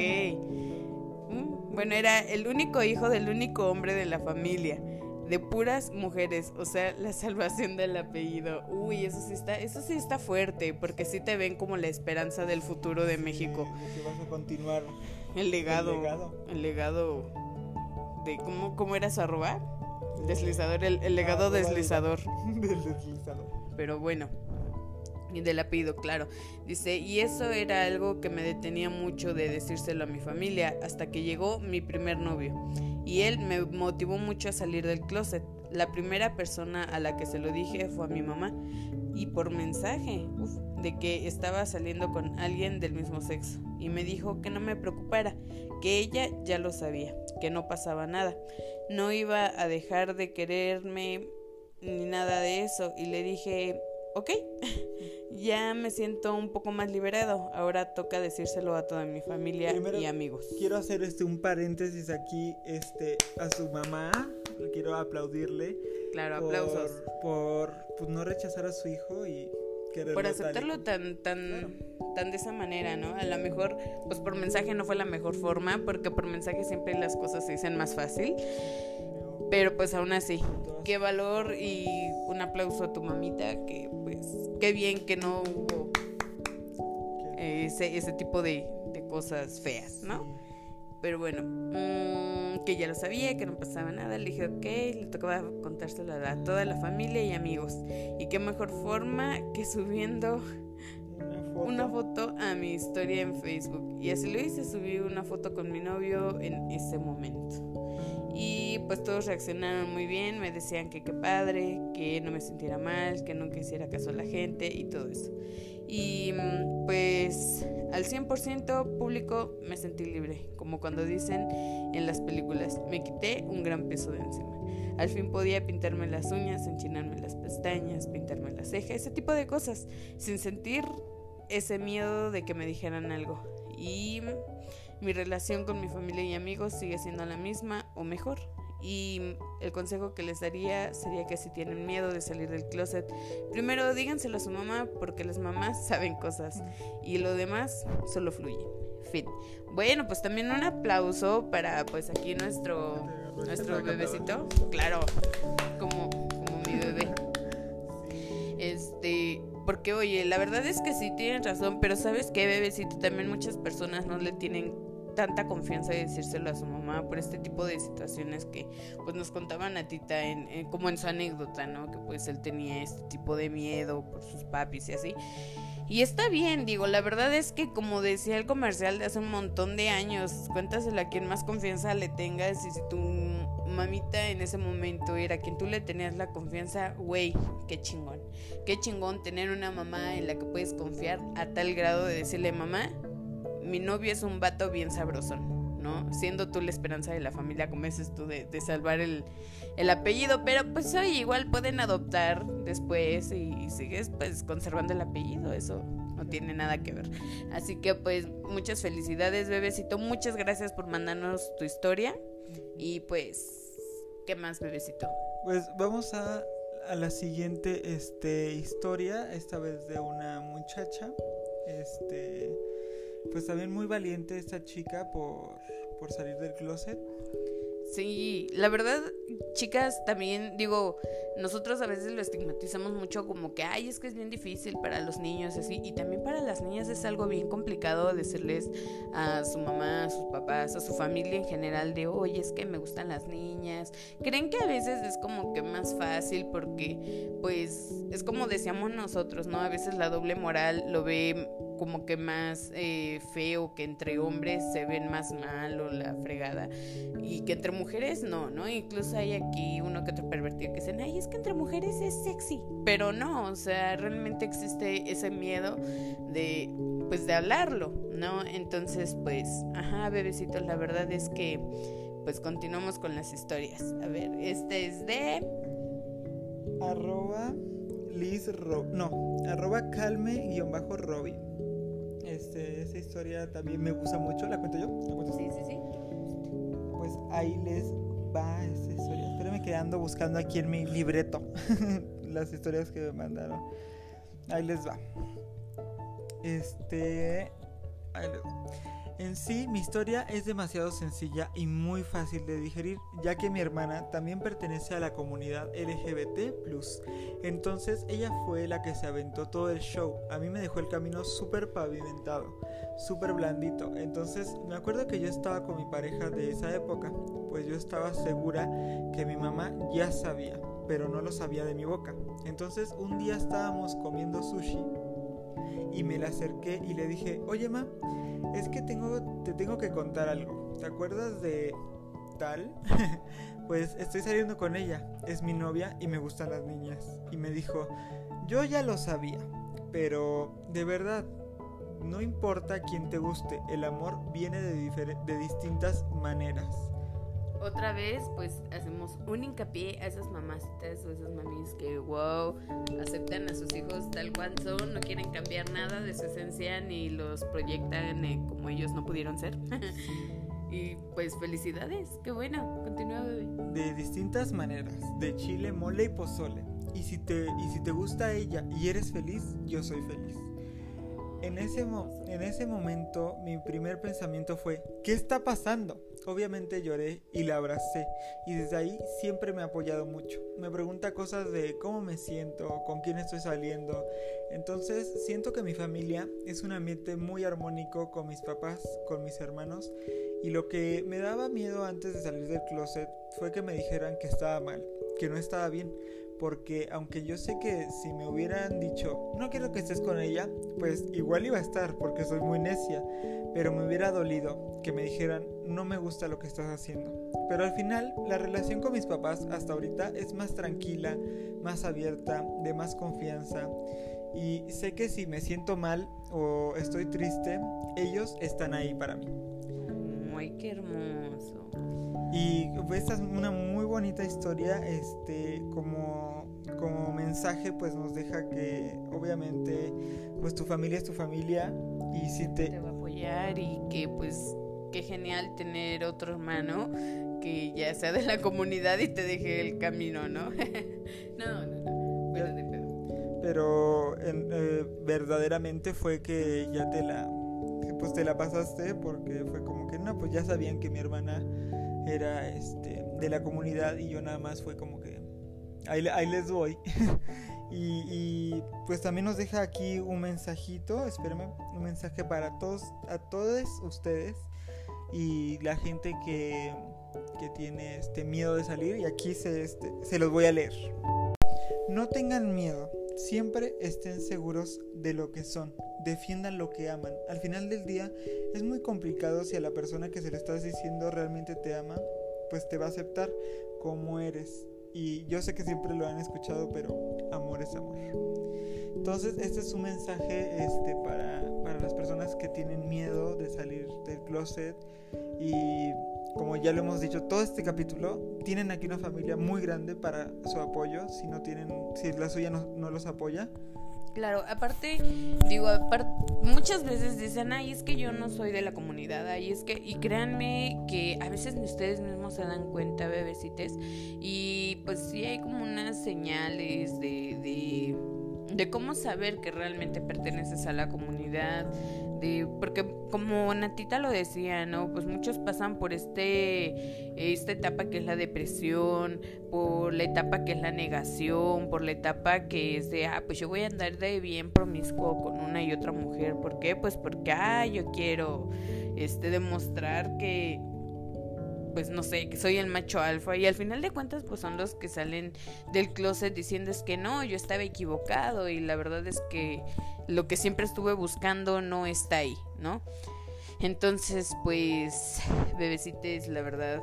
bueno, era el único hijo del único hombre de la familia, de puras mujeres, o sea, la salvación del apellido. Uy, eso sí está, eso sí está fuerte, porque sí te ven como la esperanza del futuro de México. que vas a continuar el legado, el legado, de cómo, cómo era su arroba, deslizador, el, legado deslizador. Del deslizador. Pero bueno y del apellido, claro. Dice, y eso era algo que me detenía mucho de decírselo a mi familia hasta que llegó mi primer novio. Y él me motivó mucho a salir del closet. La primera persona a la que se lo dije fue a mi mamá. Y por mensaje, de que estaba saliendo con alguien del mismo sexo. Y me dijo que no me preocupara, que ella ya lo sabía, que no pasaba nada. No iba a dejar de quererme ni nada de eso. Y le dije, ok, ya me siento un poco más liberado. Ahora toca decírselo a toda mi familia y amigos. Quiero hacer este un paréntesis aquí este a su mamá. Quiero aplaudirle. Claro, aplausos. Por, pues, no rechazar a su hijo y quererlo Por aceptarlo tan tan tan de esa manera, ¿no? A lo mejor pues por mensaje no fue la mejor forma porque por mensaje siempre las cosas se dicen más fácil. Pero pues aún así, qué valor y un aplauso a tu mamita, que pues qué bien que no hubo ese, ese tipo de, cosas feas, ¿no? Pero bueno, mm, que ya lo sabía, que no pasaba nada, le dije, ok, le tocaba contárselo a toda la familia y amigos. Y qué mejor forma que subiendo una foto a mi historia en Facebook. Y así lo hice, subí una foto con mi novio en ese momento. Y pues todos reaccionaron muy bien, me decían que qué padre, que no me sintiera mal, que nunca hiciera caso a la gente y todo eso. Y mm, pues al 100% público me sentí libre, como cuando dicen en las películas, me quité un gran peso de encima. Al fin podía pintarme las uñas, enchinarme las pestañas, pintarme las cejas, ese tipo de cosas, sin sentir ese miedo de que me dijeran algo. Y Mi relación con mi familia y amigos sigue siendo la misma o mejor. Y el consejo que les daría sería que si tienen miedo de salir del closet, primero díganselo a su mamá porque las mamás saben cosas y lo demás solo fluye. Fin. Bueno, pues también un aplauso para pues aquí nuestro nuestro bebecito. Claro, como como mi bebé. Este, porque oye, la verdad es que sí tienen razón, pero sabes qué, bebecito, también muchas personas no le tienen tanta confianza de decírselo a su mamá por este tipo de situaciones que pues nos contaban a Tita en, como en su anécdota, ¿no? Que pues él tenía este tipo de miedo por sus papis y así. Y está bien, digo, la verdad es que como decía el comercial de hace un montón de años, cuéntaselo a quien más confianza le tengas y si tu mamita en ese momento era quien tú le tenías la confianza, güey, qué chingón. Qué chingón tener una mamá en la que puedes confiar a tal grado de decirle, mamá, mi novio es un vato bien sabroso, ¿no? Siendo tú la esperanza de la familia, como dices tú, de, salvar el, apellido, pero pues hoy igual pueden adoptar después y, sigues pues conservando el apellido, eso no tiene nada que ver. Así que pues muchas felicidades, bebecito, muchas gracias por mandarnos tu historia y pues, ¿qué más, bebecito? Pues vamos a, a la siguiente este, historia, esta vez de una muchacha, este pues también muy valiente esta chica por, por salir del closet. Sí, la verdad, chicas, también digo, nosotros a veces lo estigmatizamos mucho como que, ay, es que es bien difícil para los niños, así, y también para las niñas es algo bien complicado decirles a su mamá, a sus papás, a su familia en general de, oye, es que me gustan las niñas. Creen que a veces es como que más fácil porque, pues, es como decíamos nosotros, ¿no? A veces la doble moral lo ve como que más eh, feo, que entre hombres se ven más mal o la fregada, y que entre mujeres no, ¿no? Incluso hay aquí uno que otro pervertido que dicen, ay, es que entre mujeres es sexy, pero no, o sea, realmente existe ese miedo de, pues, de hablarlo, ¿no? Entonces, pues, ajá, bebecitos, la verdad es que, pues, continuamos con las historias. A ver, este es de... Arroba Liz Ro no, arroba calme-robin. Este, esa historia también me gusta mucho. ¿La cuento yo? Sí, sí, sí. Pues ahí les va esa historia. Espérenme que ando buscando aquí en mi libreto las historias que me mandaron. Ahí les va. Este. Ahí les va. En sí, mi historia es demasiado sencilla y muy fácil de digerir, ya que mi hermana también pertenece a la comunidad LGBT. Entonces, ella fue la que se aventó todo el show. A mí me dejó el camino súper pavimentado, súper blandito. Entonces, me acuerdo que yo estaba con mi pareja de esa época, pues yo estaba segura que mi mamá ya sabía, pero no lo sabía de mi boca. Entonces, un día estábamos comiendo sushi y me la acerqué y le dije, oye, ma, es que tengo, te tengo que contar algo. ¿Te acuerdas de tal? pues estoy saliendo con ella. Es mi novia y me gustan las niñas. Y me dijo, yo ya lo sabía, pero de verdad, no importa quién te guste, el amor viene de, de distintas maneras otra vez, pues hacemos un hincapié a esas mamacitas o esas mamis que, wow, aceptan a sus hijos tal cual son, no quieren cambiar nada de su esencia ni los proyectan eh, como ellos no pudieron ser. y pues felicidades, qué bueno, continúa bebé. De distintas maneras, de chile, mole y pozole. Y si te, y si te gusta ella y eres feliz, yo soy feliz. En ese, en ese momento mi primer pensamiento fue, ¿qué está pasando? Obviamente lloré y la abracé y desde ahí siempre me ha apoyado mucho. Me pregunta cosas de cómo me siento, con quién estoy saliendo. Entonces siento que mi familia es un ambiente muy armónico con mis papás, con mis hermanos y lo que me daba miedo antes de salir del closet fue que me dijeran que estaba mal, que no estaba bien porque aunque yo sé que si me hubieran dicho, no quiero que estés con ella, pues igual iba a estar porque soy muy necia, pero me hubiera dolido que me dijeran, no me gusta lo que estás haciendo. Pero al final, la relación con mis papás hasta ahorita es más tranquila, más abierta, de más confianza. Y sé que si me siento mal o estoy triste, ellos están ahí para mí. Ay, qué hermoso. Y esta es una muy bonita historia, este, como, como mensaje, pues nos deja que obviamente, pues tu familia es tu familia y si te... te va a apoyar y que pues qué genial tener otro hermano que ya sea de la comunidad y te deje el camino, ¿no? no, no, no. Pero, de pero eh, verdaderamente fue que ya te la pues te la pasaste porque fue como que no, pues ya sabían que mi hermana era este de la comunidad y yo nada más fue como que ahí, ahí les doy. y, pues también nos deja aquí un mensajito, espérame, un mensaje para todos, a todos ustedes y la gente que, que tiene este miedo de salir y aquí se, este, se los voy a leer. No tengan miedo, siempre estén seguros de lo que son, defiendan lo que aman. Al final del día es muy complicado si a la persona que se le estás diciendo realmente te ama, pues te va a aceptar como eres. Y yo sé que siempre lo han escuchado, pero amor es amor. Entonces, este es un mensaje este, para, para las personas que tienen miedo de salir del closet. Y como ya lo hemos dicho, todo este capítulo, tienen aquí una familia muy grande para su apoyo. Si no tienen, si la suya no, los apoya, Claro, aparte, digo, muchas veces dicen, ay, es que yo no soy de la comunidad, ay, es que, y créanme que a veces ustedes mismos se dan cuenta, bebecites, y pues sí hay como unas señales de, de cómo saber que realmente perteneces a la comunidad, porque como Natita lo decía, ¿no? Pues muchos pasan por este esta etapa que es la depresión, por la etapa que es la negación, por la etapa que es de, ah, pues yo voy a andar de bien promiscuo con una y otra mujer, ¿por qué? Pues porque ah, yo quiero este demostrar que pues no sé, que soy el macho alfa y al final de cuentas pues son los que salen del closet diciendo es que no, yo estaba equivocado y la verdad es que lo que siempre estuve buscando no está ahí, ¿no? Entonces pues bebecites, la verdad,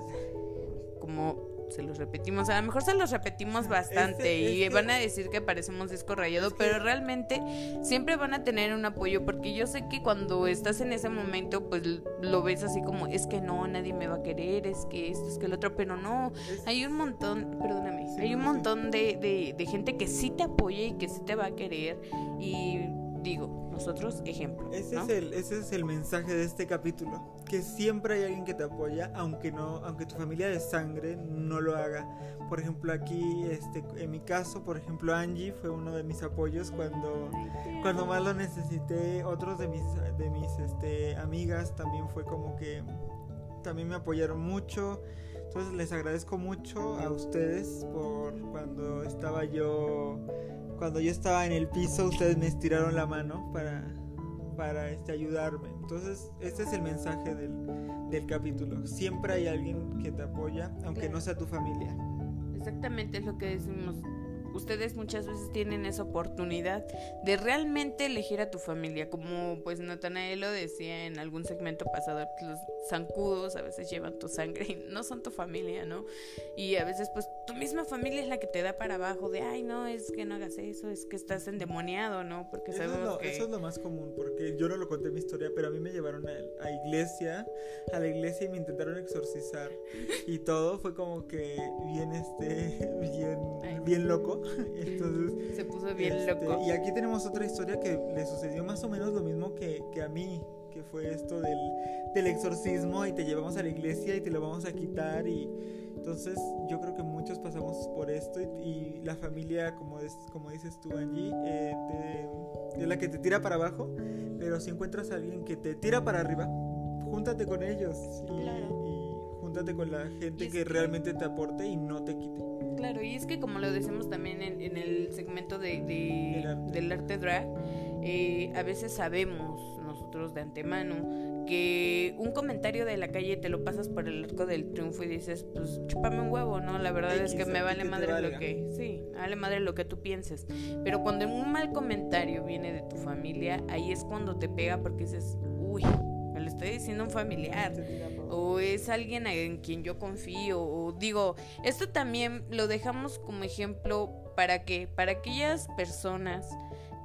como se los repetimos. A lo mejor se los repetimos bastante y van a decir que parecemos disco rayado, pero realmente siempre van a tener un apoyo porque yo sé que cuando estás en ese momento, pues lo ves así como, es que no, nadie me va a querer, es que esto, es que el otro, pero no, hay un montón, perdóname, hay un montón de, de, de gente que sí te apoya y que sí te va a querer y digo, nosotros ejemplo. Ese, es el, ese es el mensaje de este capítulo, que siempre hay alguien que te apoya, aunque no, aunque tu familia de sangre no lo haga. Por ejemplo, aquí, este, en mi caso, por ejemplo, Angie fue uno de mis apoyos cuando, cuando más lo necesité. Otros de mis, de mis este, amigas también fue como que también me apoyaron mucho. Entonces les agradezco mucho a ustedes por cuando estaba yo cuando yo estaba en el piso, ustedes me estiraron la mano para, para este, ayudarme. Entonces, este es el mensaje del, del capítulo. Siempre hay alguien que te apoya, aunque no sea tu familia. Exactamente es lo que decimos ustedes muchas veces tienen esa oportunidad de realmente elegir a tu familia, como pues Natanael lo decía en algún segmento pasado, los zancudos a veces llevan tu sangre y no son tu familia, ¿no? Y a veces pues tu misma familia es la que te da para abajo de, ay, no, es que no hagas eso, es que estás endemoniado, ¿no? Porque eso, es lo, que... eso es lo más común, porque yo no lo conté en mi historia, pero a mí me llevaron a, a iglesia, a la iglesia y me intentaron exorcizar y todo fue como que bien, este, bien, bien loco Entonces, se puso bien este, loco. Y aquí tenemos otra historia que le sucedió más o menos lo mismo que, que a mí, que fue esto del, del, exorcismo y te llevamos a la iglesia y te lo vamos a quitar y entonces yo creo que muchos pasamos por esto y, la familia, como, es, como dices tú Angie, eh, es la que te tira para abajo, pero si encuentras a alguien que te tira para arriba, júntate con ellos y, júntate con la gente que, que realmente te aporte y no te quite. Claro, y es que como lo decimos también en, en el segmento de, del arte drag, eh, a veces sabemos nosotros de antemano que un comentario de la calle te lo pasas por el arco del triunfo y dices, pues chúpame un huevo, ¿no? La verdad es que me vale madre lo que, sí, vale madre lo que tú pienses. Pero cuando un mal comentario viene de tu familia, ahí es cuando te pega porque dices, uy, me lo estoy diciendo un familiar o es alguien en quien yo confío o digo, esto también lo dejamos como ejemplo para que para aquellas personas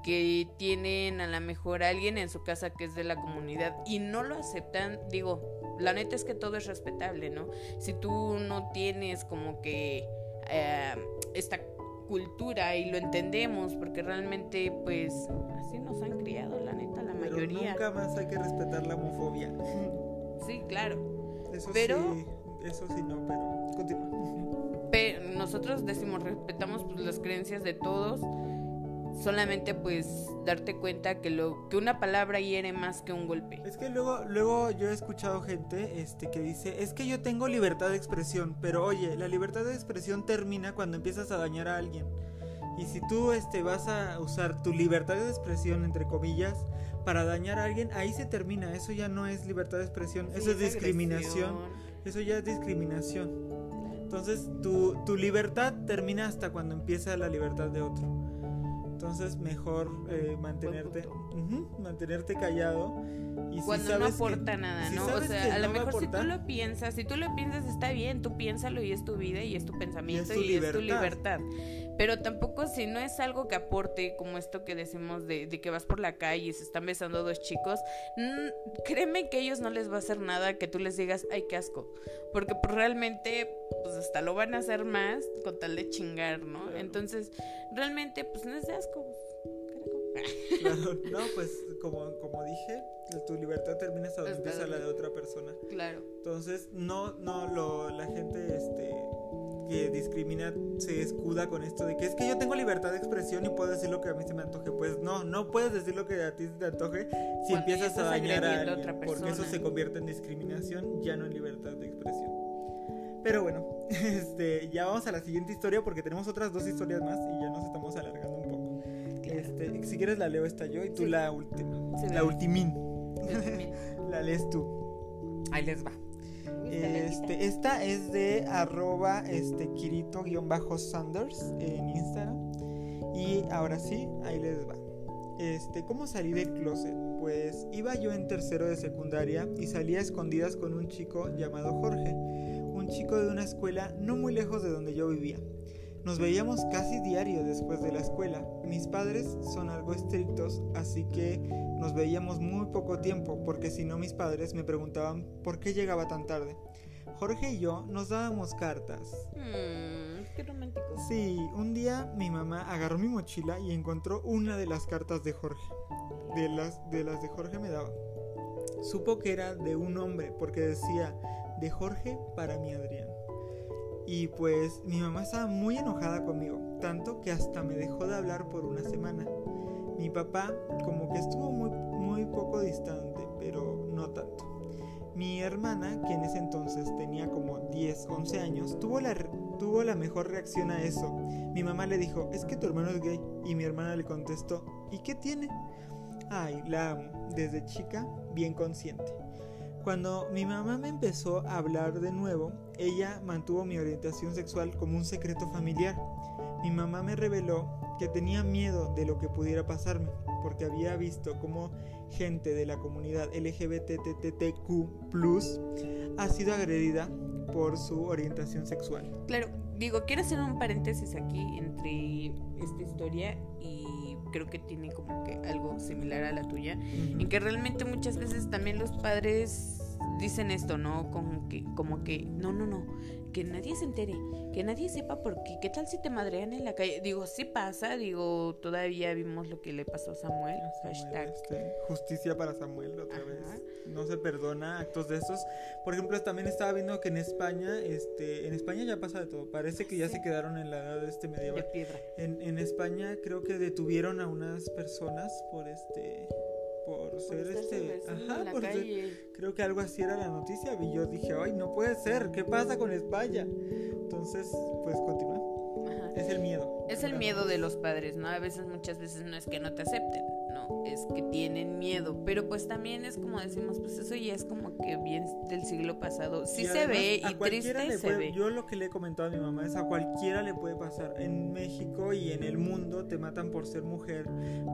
que tienen a lo mejor alguien en su casa que es de la comunidad y no lo aceptan, digo, la neta es que todo es respetable, ¿no? Si tú no tienes como que eh, esta cultura y lo entendemos porque realmente pues así nos han criado, la neta, la Pero mayoría. Nunca más hay que respetar la homofobia. Sí, claro. Eso Pero- sí, eso sí no, pero continúa. Pero nosotros decimos, respetamos pues, las creencias de todos. Solamente pues darte cuenta que lo que una palabra hiere más que un golpe. Es que luego, luego yo he escuchado gente este, que dice, es que yo tengo libertad de expresión, pero oye, la libertad de expresión termina cuando empiezas a dañar a alguien. Y si tú este, vas a usar tu libertad de expresión, entre comillas, para dañar a alguien, ahí se termina. Eso ya no es libertad de expresión, eso es discriminación. Eso ya es discriminación. Entonces, tu, tu libertad termina hasta cuando empieza la libertad de otro. Entonces, mejor eh, mantenerte, mantenerte callado. Y si Cuando no que- aporta nada, si ¿no? O sea, a lo no mejor si tú lo piensas, si tú lo piensas está bien, tú piénsalo y es tu vida y es tu pensamiento tu y es tu libertad. Pero tampoco si no es algo que aporte, como esto que decimos de, de que vas por la calle y se están besando dos chicos, mm, créeme que a ellos no les va a hacer nada que tú les digas, ay, qué asco. Porque pues, realmente, pues hasta lo van a hacer más con tal de chingar, ¿no? Claro. Entonces, realmente, pues no es de asco. Claro, no, pues como, como dije, tu libertad termina hasta donde empieza la de otra persona. Claro. Entonces, no, no, lo, la gente este, que discrimina se escuda con esto de que es que yo tengo libertad de expresión y puedo decir lo que a mí se me antoje. Pues no, no puedes decir lo que a ti se te antoje si Cuando empiezas a dañar a alguien, otra porque eso se convierte en discriminación, ya no en libertad de expresión. Pero bueno, este, ya vamos a la siguiente historia porque tenemos otras dos historias más y ya nos estamos alargando un poco. Este, si quieres la leo esta yo y tú Sí. la última. La ultimín. La lees tú. Ahí les va. Este, esta es de arroba este, Kirito-Sanders en Instagram. Y ahora sí, ahí les va. Este, ¿cómo salí del closet? Pues iba yo en tercero de secundaria y salía a escondidas con un chico llamado Jorge, un chico de una escuela no muy lejos de donde yo vivía. Nos veíamos casi diario después de la escuela. Mis padres son algo estrictos, así que nos veíamos muy poco tiempo, porque si no mis padres me preguntaban por qué llegaba tan tarde. Jorge y yo nos dábamos cartas. Mm, qué romántico. Sí, un día mi mamá agarró mi mochila y encontró una de las cartas de Jorge. De las de las de Jorge me daba. Supo que era de un hombre porque decía de Jorge para mi Adrián. Y pues mi mamá estaba muy enojada conmigo, tanto que hasta me dejó de hablar por una semana. Mi papá como que estuvo muy, muy poco distante, pero no tanto. Mi hermana, que en ese entonces tenía como 10, 11 años, tuvo la, tuvo la mejor reacción a eso. Mi mamá le dijo, es que tu hermano es gay. Y mi hermana le contestó, ¿y qué tiene? Ay, la amo, desde chica, bien consciente. Cuando mi mamá me empezó a hablar de nuevo, ella mantuvo mi orientación sexual como un secreto familiar. Mi mamá me reveló que tenía miedo de lo que pudiera pasarme, porque había visto cómo gente de la comunidad LGBTTQ ha sido agredida por su orientación sexual. Claro, digo, quiero hacer un paréntesis aquí entre esta historia y creo que tiene como que algo similar a la tuya, en que realmente muchas veces también los padres dicen esto, ¿no? Como que, como que, no, no, no, que nadie se entere, que nadie sepa porque, ¿qué tal si te madrean en la calle? Digo, sí pasa, digo, todavía vimos lo que le pasó a Samuel, Samuel, hashtag. este, justicia para Samuel otra Ajá. vez. No se perdona actos de estos. Por ejemplo, también estaba viendo que en España, este, en España ya pasa de todo. Parece que ya se quedaron en la edad de este De medieval. piedra. En, en España creo que detuvieron a unas personas por este por ser este ajá en la por ser- creo que algo así era la noticia y yo dije ay no puede ser qué pasa con España entonces pues continúa. Ajá. es el miedo Es el miedo de los padres, ¿no? A veces, muchas veces no es que no te acepten, no, es que tienen miedo. Pero pues también es como decimos, pues eso ya es como que bien del siglo pasado. Sí Y se además, ve y triste se puede- ve. Yo lo que le he comentado a mi mamá es a cualquiera le puede pasar. En México y en el mundo te matan por ser mujer,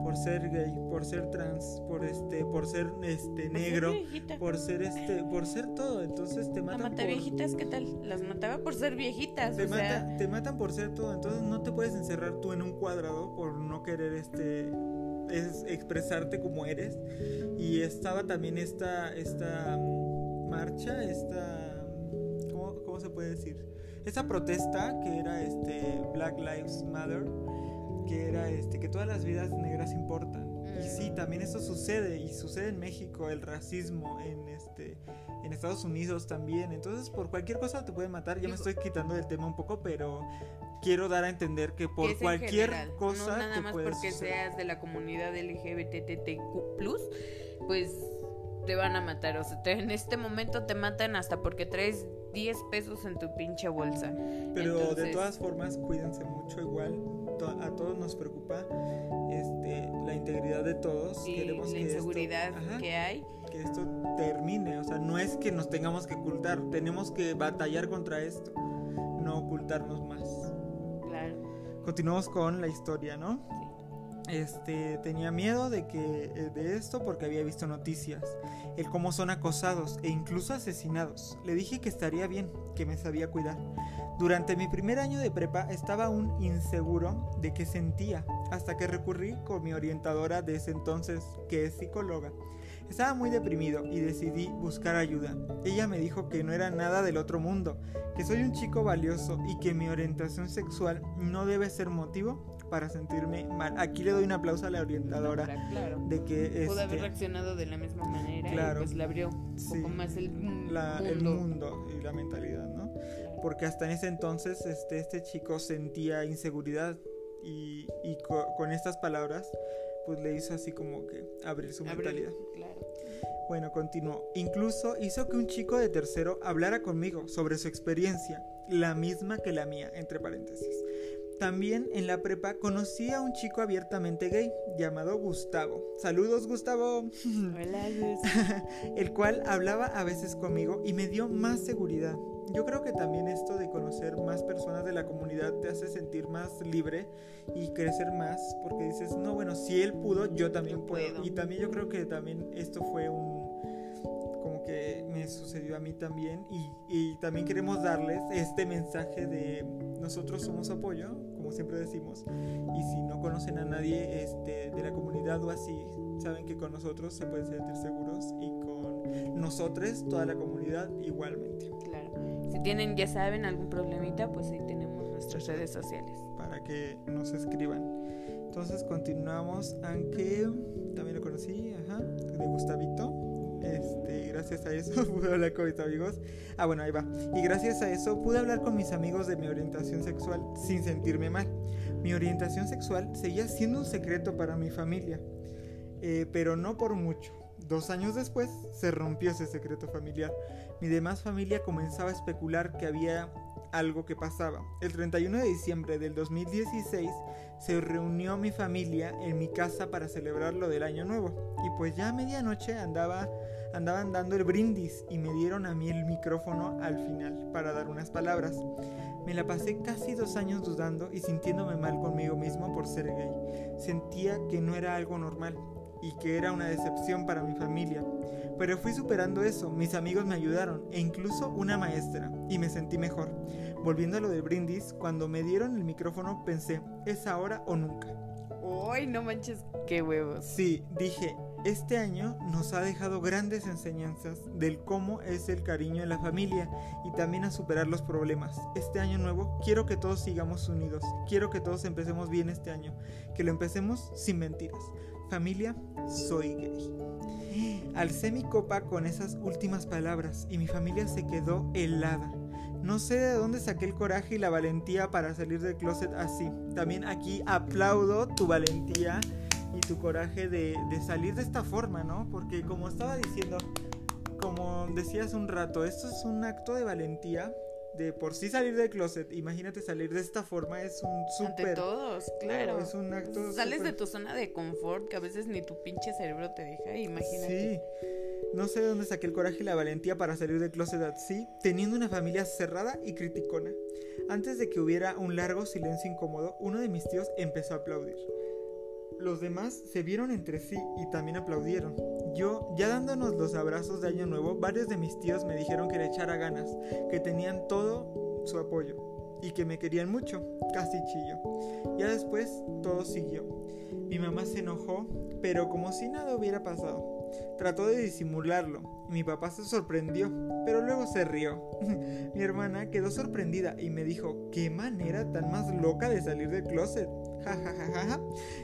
por ser gay, por ser trans, por este, por ser este negro, Por ser este, por ser todo. Entonces te La matan mata por viejitas, ¿qué tal? Las mataba por ser viejitas, te, o sea, te matan por ser todo. Entonces no te puedes encerrar tú en un cuadrado por no querer este es expresarte como eres. Y estaba también esta esta mm, marcha, esta ¿cómo, cómo se puede decir? Esta protesta que era este Black Lives Matter, que era este que todas las vidas negras importan. Y sí, también eso sucede y sucede en México, el racismo en este en Estados Unidos también. Entonces, por cualquier cosa te pueden matar. Ya me estoy quitando del tema un poco, pero quiero dar a entender que por cualquier cosa no nada más porque seas de la comunidad LGBTTQ+, pues te van a matar. O sea, en este momento te matan hasta porque traes 10 pesos en tu pinche bolsa. Pero de todas formas, cuídense mucho igual. A todos nos preocupa este, la integridad de todos. Y Queremos la inseguridad que hay. Que esto termine. O sea, no es que nos tengamos que ocultar. Tenemos que batallar contra esto. No ocultarnos más. Claro. Continuamos con la historia, ¿no? este tenía miedo de que eh, de esto porque había visto noticias, el cómo son acosados e incluso asesinados. Le dije que estaría bien, que me sabía cuidar. Durante mi primer año de prepa estaba aún inseguro de qué sentía, hasta que recurrí con mi orientadora de ese entonces, que es psicóloga. Estaba muy deprimido y decidí buscar ayuda. Ella me dijo que no era nada del otro mundo, que soy un chico valioso y que mi orientación sexual no debe ser motivo para sentirme mal. Aquí le doy un aplauso a la orientadora claro. de que pudo haber este, reaccionado de la misma manera claro, y pues le abrió un poco más el, mundo. el mundo y la mentalidad, ¿no? Porque hasta en ese entonces este, este chico sentía inseguridad y, y con estas palabras pues le hizo así como que abrir su mentalidad. Claro. Bueno, continuó. Incluso hizo que un chico de tercero hablara conmigo sobre su experiencia, la misma que la mía, entre paréntesis. También en la prepa conocí a un chico abiertamente gay llamado Gustavo. Saludos Gustavo. Hola El cual hablaba a veces conmigo y me dio más seguridad. Yo creo que también esto de conocer más personas de la comunidad te hace sentir más libre y crecer más porque dices, no, bueno, si él pudo, yo también puedo. Y también yo creo que también esto fue un como que me sucedió a mí también y, y también queremos darles este mensaje de nosotros somos apoyo, como siempre decimos, y si no conocen a nadie este, de la comunidad o así, saben que con nosotros se pueden sentir seguros y con nosotros, toda la comunidad, igualmente. Claro. Si tienen, ya saben, algún problemita, pues ahí tenemos nuestras redes sociales. Para que nos escriban. Entonces continuamos, aunque también lo conocí, ajá, de Gustavito. Este, gracias a eso pude hablar con mis amigos. Ah, bueno, ahí va. Y gracias a eso pude hablar con mis amigos de mi orientación sexual sin sentirme mal. Mi orientación sexual seguía siendo un secreto para mi familia, eh, pero no por mucho. Dos años después se rompió ese secreto familiar. Mi demás familia comenzaba a especular que había algo que pasaba. El 31 de diciembre del 2016 se reunió mi familia en mi casa para celebrar lo del año nuevo. Y pues ya a medianoche andaba andaban dando el brindis y me dieron a mí el micrófono al final para dar unas palabras. Me la pasé casi dos años dudando y sintiéndome mal conmigo mismo por ser gay. Sentía que no era algo normal y que era una decepción para mi familia. Pero fui superando eso, mis amigos me ayudaron e incluso una maestra y me sentí mejor. Volviendo a lo del brindis, cuando me dieron el micrófono pensé, es ahora o nunca. ¡Ay, no manches, qué huevos! Sí, dije, este año nos ha dejado grandes enseñanzas del cómo es el cariño en la familia y también a superar los problemas. Este año nuevo quiero que todos sigamos unidos, quiero que todos empecemos bien este año, que lo empecemos sin mentiras. Familia, soy gay. Alcé mi copa con esas últimas palabras y mi familia se quedó helada. No sé de dónde saqué el coraje y la valentía para salir del closet así. También aquí aplaudo tu valentía y tu coraje de, salir de esta forma, ¿no? Porque como estaba diciendo, como decías un rato, esto es un acto de valentía. De por sí salir del closet, imagínate salir de esta forma, es un súper. Ante todos, claro. Es un acto. Sales de tu zona de confort que a veces ni tu pinche cerebro te deja, imagínate. Sí. No sé de dónde saqué el coraje y la valentía para salir del closet así, teniendo una familia cerrada y criticona. Antes de que hubiera un largo silencio incómodo, uno de mis tíos empezó a aplaudir. Los demás se vieron entre sí y también aplaudieron. Yo, ya dándonos los abrazos de Año Nuevo, varios de mis tíos me dijeron que le echara ganas, que tenían todo su apoyo y que me querían mucho, casi chillo. Ya después todo siguió. Mi mamá se enojó, pero como si nada hubiera pasado. Trató de disimularlo. Mi papá se sorprendió, pero luego se rió. mi hermana quedó sorprendida y me dijo, ¿qué manera tan más loca de salir del closet?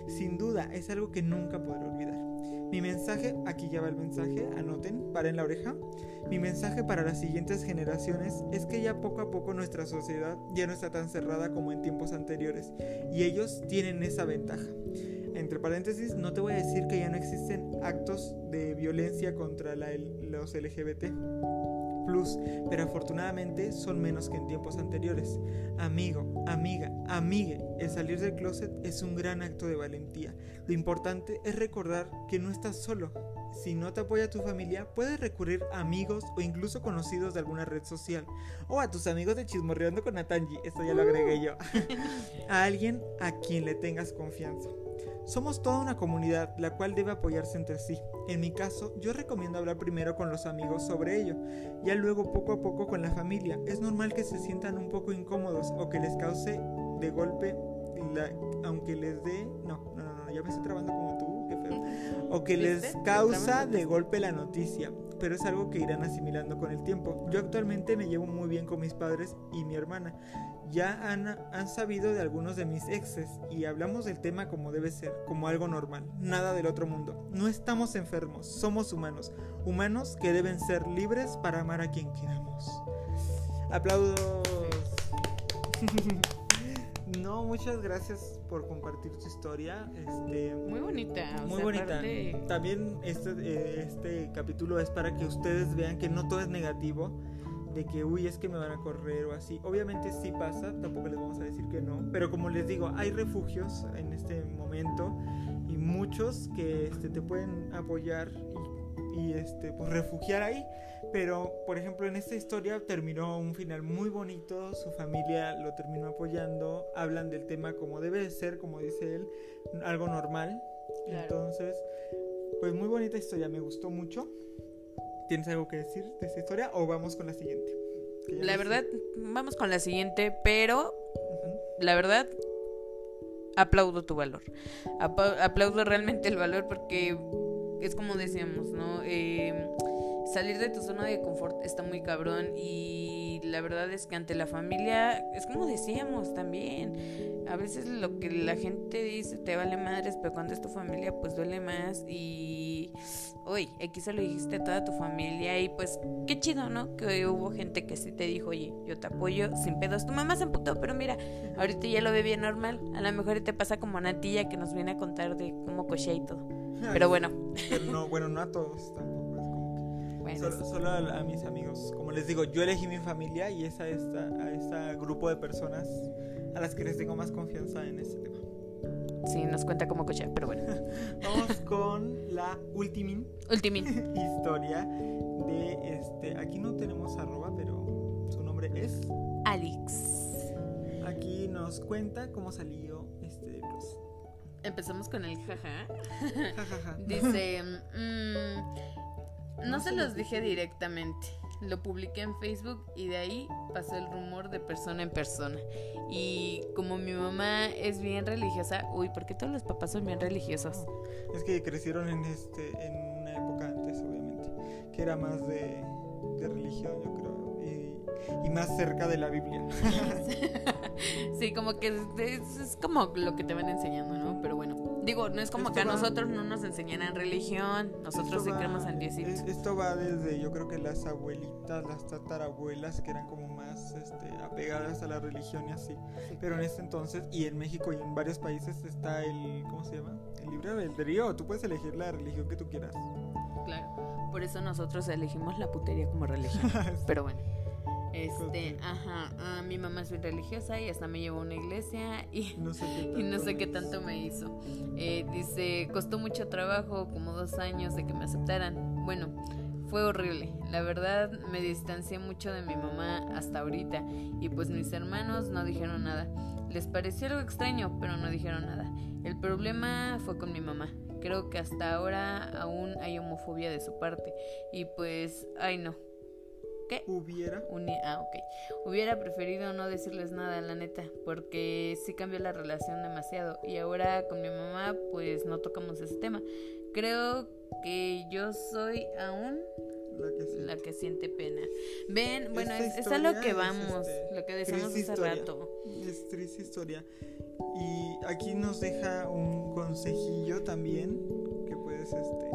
Sin duda duda, es algo que nunca podré olvidar. Mi mensaje, aquí ya va el mensaje, anoten, paren la oreja. Mi mensaje para las siguientes generaciones es que ya poco a poco nuestra sociedad ya no está tan cerrada como en tiempos anteriores y ellos tienen esa ventaja. Entre paréntesis, no te voy a decir que ya no existen actos de violencia contra los LGBT pero afortunadamente son menos que en tiempos anteriores. Amigo, amiga, amigue, el salir del closet es un gran acto de valentía. Lo importante es recordar que no estás solo. Si no te apoya tu familia, puedes recurrir a amigos o incluso conocidos de alguna red social. O a tus amigos de Chismorreando con Natanji, esto ya lo agregué yo. a alguien a quien le tengas confianza. Somos toda una comunidad la cual debe apoyarse entre sí. En mi caso, yo recomiendo hablar primero con los amigos sobre ello, ya luego poco a poco con la familia. Es normal que se sientan un poco incómodos o que les cause de golpe, aunque les dé... No, no, no, ya me estoy trabando como tú, qué feo. O que les causa de golpe la noticia pero es algo que irán asimilando con el tiempo. Yo actualmente me llevo muy bien con mis padres y mi hermana. Ya han, han sabido de algunos de mis exes y hablamos del tema como debe ser, como algo normal, nada del otro mundo. No estamos enfermos, somos humanos, humanos que deben ser libres para amar a quien queramos. Aplaudos. No, muchas gracias por compartir tu historia. Este, muy bonita. Muy bonita. También este, eh, este capítulo es para que ustedes vean que no todo es negativo. De que, uy, es que me van a correr o así. Obviamente sí pasa, tampoco les vamos a decir que no. Pero como les digo, hay refugios en este momento y muchos que este, te pueden apoyar y, y este, pues, refugiar ahí. Pero, por ejemplo, en esta historia terminó un final muy bonito, su familia lo terminó apoyando, hablan del tema como debe de ser, como dice él, algo normal. Entonces, pues muy bonita historia, me gustó mucho. ¿Tienes algo que decir de esta historia o vamos con la siguiente? La verdad, vamos con la siguiente, pero la verdad, aplaudo tu valor. aplaudo realmente el valor porque es como decíamos, ¿no? Eh, salir de tu zona de confort está muy cabrón y la verdad es que ante la familia es como decíamos también a veces lo que la gente dice te vale madres pero cuando es tu familia pues duele más y hoy aquí se lo dijiste a toda tu familia y pues qué chido no que hubo gente que sí te dijo oye yo te apoyo sin pedos tu mamá se amputó pero mira ahorita ya lo ve bien normal. A lo mejor te pasa como a Natilla que nos viene a contar de cómo coché y todo. Pero bueno. pero no bueno no a todos tampoco Solo, a, mis amigos. Como les digo, yo elegí mi familia y es a, esta, a este grupo de personas a las que les tengo más confianza en este tema. Sí, nos cuenta como coche, pero bueno. Vamos con la ultimin. Ultimin. historia de este. Aquí no tenemos arroba, pero su nombre es. Alex. Aquí nos cuenta cómo salió este Empezamos con el jaja. Dice. Mmm, no, se los dije directamente. Lo publiqué en Facebook y de ahí pasó el rumor de persona en persona. Y como mi mamá es bien religiosa, uy, porque todos los papás son bien religiosos. Es que crecieron en este en una época antes, obviamente, que era más de, religión, yo creo, y, y, más cerca de la Biblia. sí, como que es, es como lo que te van enseñando, ¿no? Pero bueno. Digo, no es como que a nosotros no nos enseñan religión, nosotros sí creemos en Diosito. Esto va desde, yo creo que las abuelitas, las tatarabuelas, que eran como más este, apegadas a la religión y así. Pero en este entonces, y en México y en varios países está el, ¿cómo se llama? El libre albedrío, tú puedes elegir la religión que tú quieras. Claro, por eso nosotros elegimos la putería como religión. Pero bueno. Este, ajá, ah, mi mamá es muy religiosa y hasta me llevó a una iglesia y no sé qué tanto, me hizo. Eh, dice, costó mucho trabajo, como dos años de que me aceptaran. Bueno, fue horrible. La verdad me distancié mucho de mi mamá hasta ahorita y pues mis hermanos no dijeron nada. Les pareció algo extraño, pero no dijeron nada. El problema fue con mi mamá. Creo que hasta ahora aún hay homofobia de su parte y pues, ay no, ¿Qué? Hubiera. ah, ok. Hubiera preferido no decirles nada, la neta, porque sí cambió la relación demasiado. Y ahora con mi mamá, pues no tocamos ese tema. Creo que yo soy aún la que siente, pena. Ven, bueno, es, es, a lo que vamos, este, lo que decimos hace rato. Es triste historia. Y aquí nos deja un consejillo también que puedes este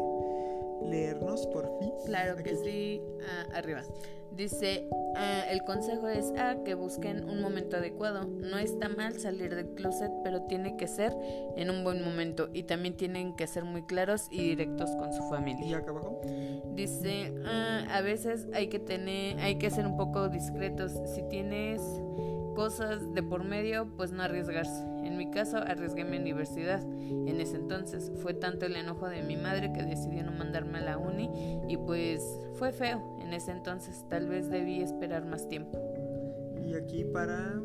leernos por fin. Claro que sí, ah, arriba. Dice, ah, el consejo es ah, que busquen un momento adecuado. No está mal salir del closet, pero tiene que ser en un buen momento y también tienen que ser muy claros y directos con su familia. ¿Y acá abajo? Dice, ah, a veces hay que tener, hay que ser un poco discretos. Si tienes cosas de por medio, pues no arriesgarse. En mi caso, arriesgué mi universidad. En ese entonces fue tanto el enojo de mi madre que decidió no mandarme a la uni y pues fue feo. En ese entonces tal vez debí esperar más tiempo. Y aquí para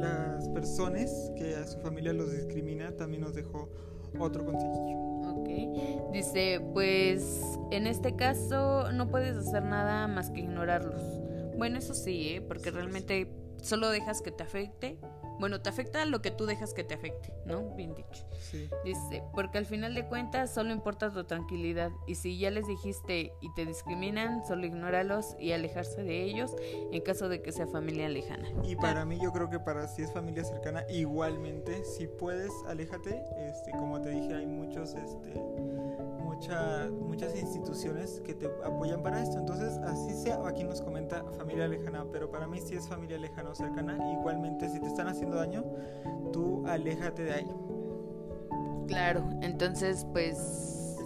las personas que a su familia los discrimina, también nos dejó otro consejillo. Ok. Dice, pues en este caso no puedes hacer nada más que ignorarlos bueno, eso sí, ¿eh? porque realmente solo dejas que te afecte. Bueno, te afecta lo que tú dejas que te afecte, ¿no? Bien dicho. Sí. Dice, porque al final de cuentas solo importa tu tranquilidad. Y si ya les dijiste y te discriminan, solo ignóralos y alejarse de ellos en caso de que sea familia lejana. Y para mí yo creo que para si es familia cercana, igualmente, si puedes, aléjate. Este, como te dije, hay muchos, este muchas instituciones que te apoyan para esto. Entonces, así sea, aquí nos comenta familia lejana, pero para mí si es familia lejana o cercana, igualmente si te están haciendo daño, tú aléjate de ahí. Claro, entonces pues...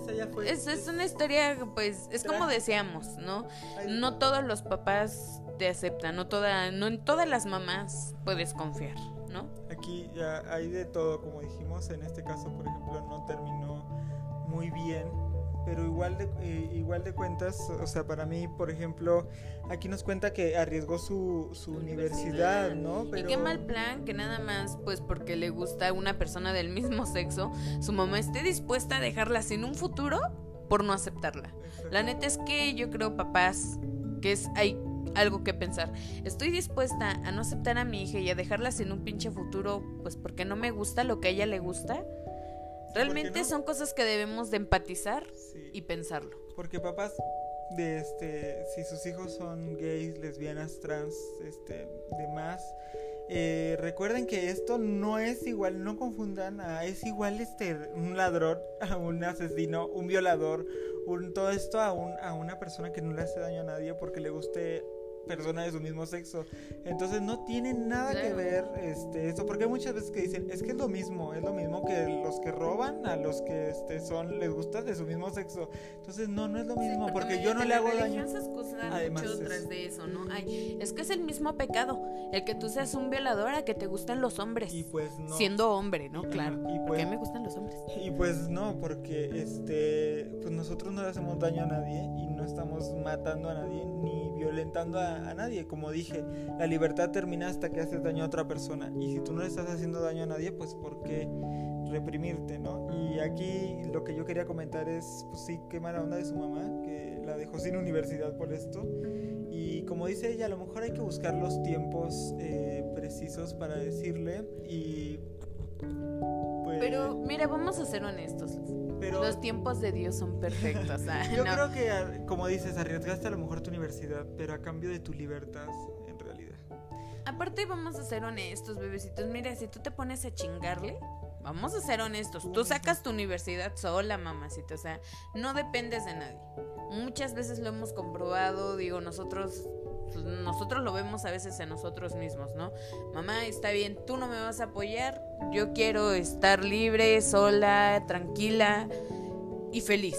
es, es, una historia, pues, es como decíamos, ¿no? No todos los papás te aceptan, no, toda, no en todas las mamás puedes confiar, ¿no? Aquí ya hay de todo, como dijimos, en este caso, por ejemplo, no terminó muy bien pero igual de, eh, igual de cuentas, o sea, para mí, por ejemplo, aquí nos cuenta que arriesgó su, su universidad, ¿no? Y qué mal plan que nada más, pues porque le gusta una persona del mismo sexo, su mamá esté dispuesta a dejarla sin un futuro por no aceptarla. La neta es que yo creo, papás, que es hay algo que pensar. Estoy dispuesta a no aceptar a mi hija y a dejarla sin un pinche futuro, pues porque no me gusta lo que a ella le gusta. Realmente son cosas que debemos de empatizar y pensarlo. Porque papás, de este, si sus hijos son gays, lesbianas, trans, este, demás, eh, recuerden que esto no es igual, no confundan, es igual este un ladrón, a un asesino, un violador, un, todo esto a, un, a una persona que no le hace daño a nadie porque le guste persona de su mismo sexo. Entonces no tiene nada que ver este esto, porque hay muchas veces que dicen, es que es lo mismo, es lo mismo que los que roban a los que este son les gusta de su mismo sexo. Entonces no, no es lo mismo, porque, yo no le hago daño. Se Además, mucho tras de eso, ¿no? Ay, es que es el mismo pecado, el que tú seas un violador a que te gusten los hombres. Y pues no. Siendo hombre, ¿no? claro. Y pues, qué me gustan los hombres? Y pues no, porque este pues nosotros no le hacemos daño a nadie y no estamos matando a nadie ni violentando a nadie. Como dije, la libertad termina hasta que haces daño a otra persona. Y si tú no le estás haciendo daño a nadie, pues ¿por qué reprimirte, no? Y aquí lo que yo quería comentar es, pues sí, qué mala onda de su mamá, que la dejó sin universidad por esto. Y como dice ella, a lo mejor hay que buscar los tiempos eh, precisos para decirle y... Pero mira, vamos a ser honestos. Los tiempos de Dios son perfectos. Yo creo que, como dices, arriesgaste a lo mejor tu universidad, pero a cambio de tu libertad, en realidad. Aparte, vamos a ser honestos, bebecitos. Mira, si tú te pones a chingarle, vamos a ser honestos. Tú sacas tu universidad sola, mamacita. O sea, no dependes de nadie. Muchas veces lo hemos comprobado. Digo, nosotros nosotros lo vemos a veces en nosotros mismos, ¿no? Mamá, está bien, tú no me vas a apoyar, yo quiero estar libre, sola, tranquila y feliz.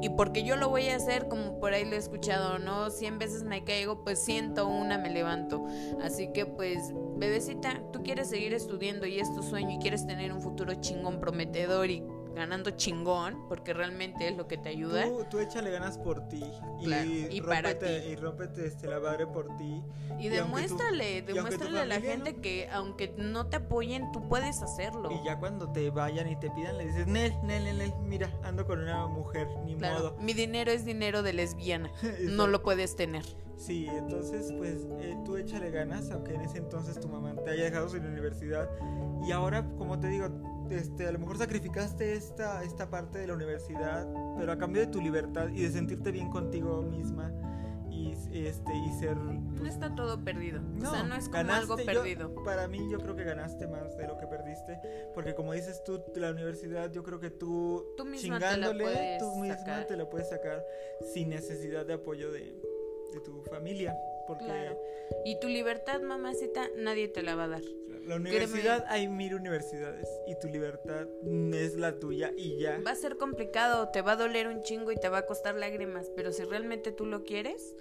Y porque yo lo voy a hacer, como por ahí lo he escuchado, ¿no? Cien veces me caigo, pues siento una, me levanto. Así que pues, bebecita, tú quieres seguir estudiando y es tu sueño y quieres tener un futuro chingón, prometedor y ganando chingón, porque realmente es lo que te ayuda. Tú, tú échale ganas por ti. y, para ti. Y rómpete este, la madre por ti. Y, demuéstrale, demuéstrale a la gente que aunque no te apoyen, tú puedes hacerlo. Y ya cuando te vayan y te pidan, le dices, Nel, Nel, Nel, mira, ando con una mujer, ni modo. Mi dinero es dinero de lesbiana, no lo puedes tener. Sí, entonces pues eh, tú échale ganas, aunque en ese entonces tu mamá te haya dejado sin universidad. Y ahora, como te digo, este, a lo mejor sacrificaste esta, esta parte de la universidad, pero a cambio de tu libertad y de sentirte bien contigo misma y, este, y ser... no está todo perdido. o sea, no es como algo perdido. para mí yo creo que ganaste más de lo que perdiste, porque como dices tú, la universidad, yo creo que tú, tú chingándole, tú misma te la puedes sacar sin necesidad de apoyo de, de tu familia. Porque... Y tu libertad, mamacita, nadie te la va a dar. La universidad, hay mil universidades y tu libertad es la tuya y ya. Va a ser complicado, te va a doler un chingo y te va a costar lágrimas, pero si realmente tú lo quieres,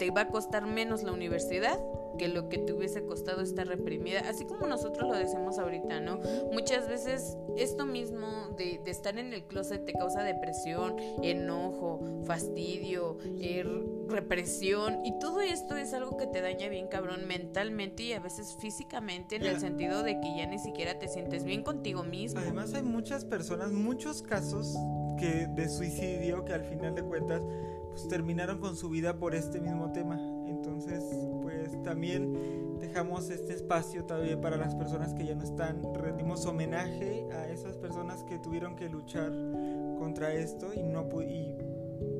te va a costar menos la universidad que lo que te hubiese costado estar reprimida, así como nosotros lo decimos ahorita, ¿no? Muchas veces esto mismo de, estar en el closet te causa depresión, enojo, fastidio, er, represión y todo esto es algo que te daña bien cabrón mentalmente y a veces físicamente en el sentido de que ya ni siquiera te sientes bien contigo mismo. Además hay muchas personas, muchos casos que de suicidio que al final de cuentas pues terminaron con su vida por este mismo tema. Entonces, pues también dejamos este espacio todavía para las personas que ya no están. Rendimos homenaje a esas personas que tuvieron que luchar contra esto y no y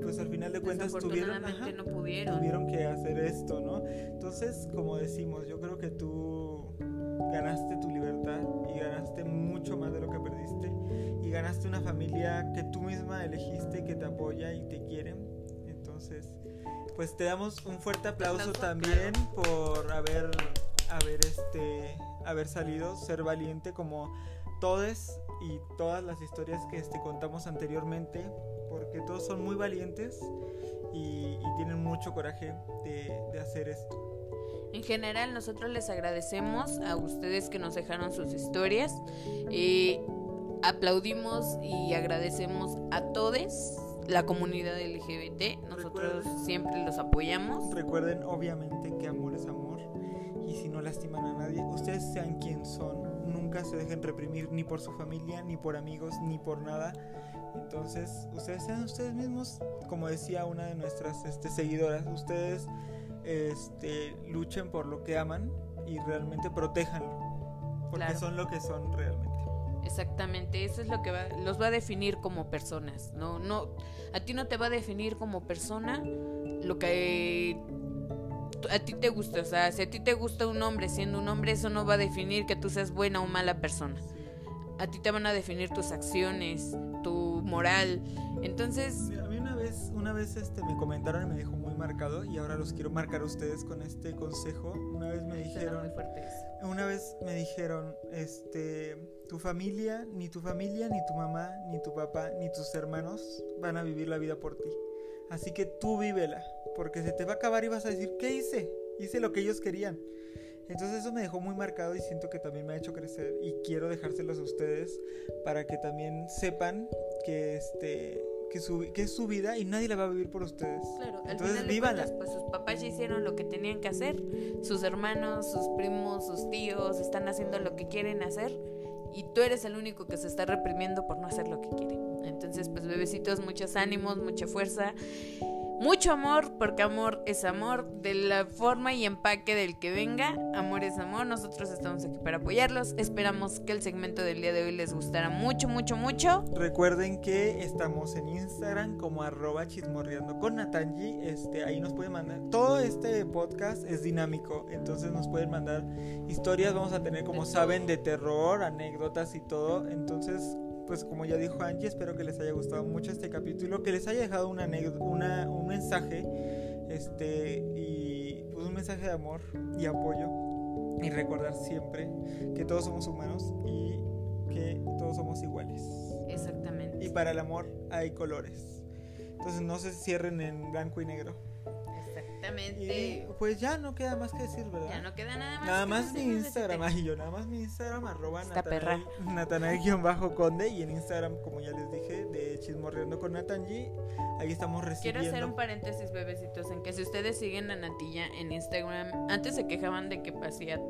pues al final de cuentas tuvieron, no pudieron. tuvieron que hacer esto, ¿no? Entonces, como decimos, yo creo que tú ganaste tu libertad y ganaste mucho más de lo que perdiste y ganaste una familia que tú misma elegiste, que te apoya y te quiere entonces, pues te damos un fuerte aplauso, también por haber, haber, este, haber salido, ser valiente como todos y todas las historias que este, contamos anteriormente, porque todos son muy valientes y, tienen mucho coraje de, hacer esto. En general, nosotros les agradecemos a ustedes que nos dejaron sus historias. Eh, aplaudimos y agradecemos a todos la comunidad LGBT. Nosotros siempre los apoyamos. Recuerden obviamente que amor es amor y si no lastiman a nadie, ustedes sean quien son, nunca se dejen reprimir ni por su familia, ni por amigos, ni por nada. Entonces, ustedes sean ustedes mismos, como decía una de nuestras este, seguidoras, ustedes este, luchen por lo que aman y realmente protéjanlo, porque son lo que son realmente. Exactamente, eso es lo que los va a definir como personas, no no a ti no te va a definir como persona lo que a ti te gusta, o sea, si a ti te gusta un hombre siendo un hombre, eso no va a definir que tú seas buena o mala persona. A ti te van a definir tus acciones, tu moral. Entonces, a mí una vez, una vez este me comentaron y me dejó muy marcado y ahora los quiero marcar a ustedes con este consejo. Una vez me dijeron, una vez me dijeron, este, tu familia, ni tu familia, ni tu mamá, ni tu papá, ni tus hermanos van a vivir la vida por ti. Así que tú vívela, porque se te va a acabar y vas a decir, ¿qué hice? Hice lo que ellos querían. Entonces eso me dejó muy marcado y siento que también me ha hecho crecer y quiero dejárselos a ustedes para que también sepan que este que, su, que es su vida y nadie la va a vivir por ustedes. Claro, Entonces, vívala. pues sus papás ya hicieron lo que tenían que hacer, sus hermanos, sus primos, sus tíos están haciendo lo que quieren hacer y tú eres el único que se está reprimiendo por no hacer lo que quiere. Entonces, pues bebecitos, muchos ánimos, mucha fuerza mucho amor, porque amor es amor, de la forma y empaque del que venga, amor es amor, nosotros estamos aquí para apoyarlos, esperamos que el segmento del día de hoy les gustara mucho, mucho, mucho. Recuerden que estamos en Instagram como arroba chismorreando con Natanji, este, ahí nos pueden mandar, todo este podcast es dinámico, entonces nos pueden mandar historias, vamos a tener como saben de terror, anécdotas y todo, entonces pues como ya dijo Angie, espero que les haya gustado mucho este capítulo, que les haya dejado una, una un mensaje, este, y pues un mensaje de amor y apoyo, y recordar siempre que todos somos humanos y que todos somos iguales. Exactamente. Y para el amor hay colores. Entonces no se cierren en blanco y negro. Exactamente. pues ya no queda más que decir, ¿verdad? Ya no queda nada más. Nada más mi Instagram, ay, yo nada más mi Instagram, arroba Natanael-conde y en Instagram, como ya les dije, de Chismorreando con Natanji. Ahí estamos recibiendo. Quiero hacer un paréntesis, bebecitos, en que si ustedes siguen a Natilla en Instagram, antes se quejaban de que pasía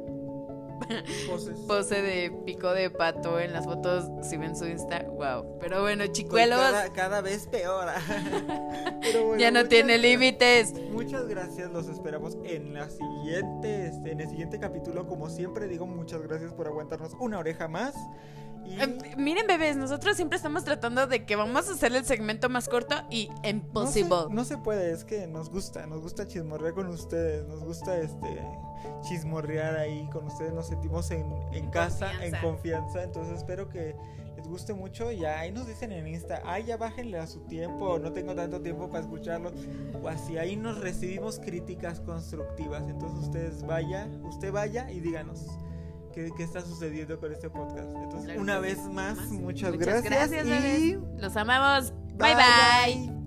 pose de pico de pato en las fotos. Si ven su Insta, wow. Pero bueno, pues chicuelos. cada, vez peor. ya no tiene límites. Muchas gracias. Los esperamos en la siguiente, este, en el siguiente capítulo. Como siempre digo, muchas gracias por aguantarnos una oreja más. Em, miren, bebés, nosotros siempre estamos tratando de que vamos a hacer el segmento más corto y imposible. No se, no se puede, es que nos gusta, nos gusta chismorrear con ustedes, nos gusta este chismorrear ahí con ustedes, nos sentimos en, en, casa, en confianza, entonces espero que les guste mucho y ahí nos dicen en Insta, ay ya bájenle a su tiempo, no tengo tanto tiempo para escucharlo, o así, ahí nos recibimos críticas constructivas, entonces ustedes vaya, usted vaya y díganos. ¿Qué, está sucediendo con este podcast? Entonces, una vez más, muchas, gracias. y... Los amamos. bye. bye.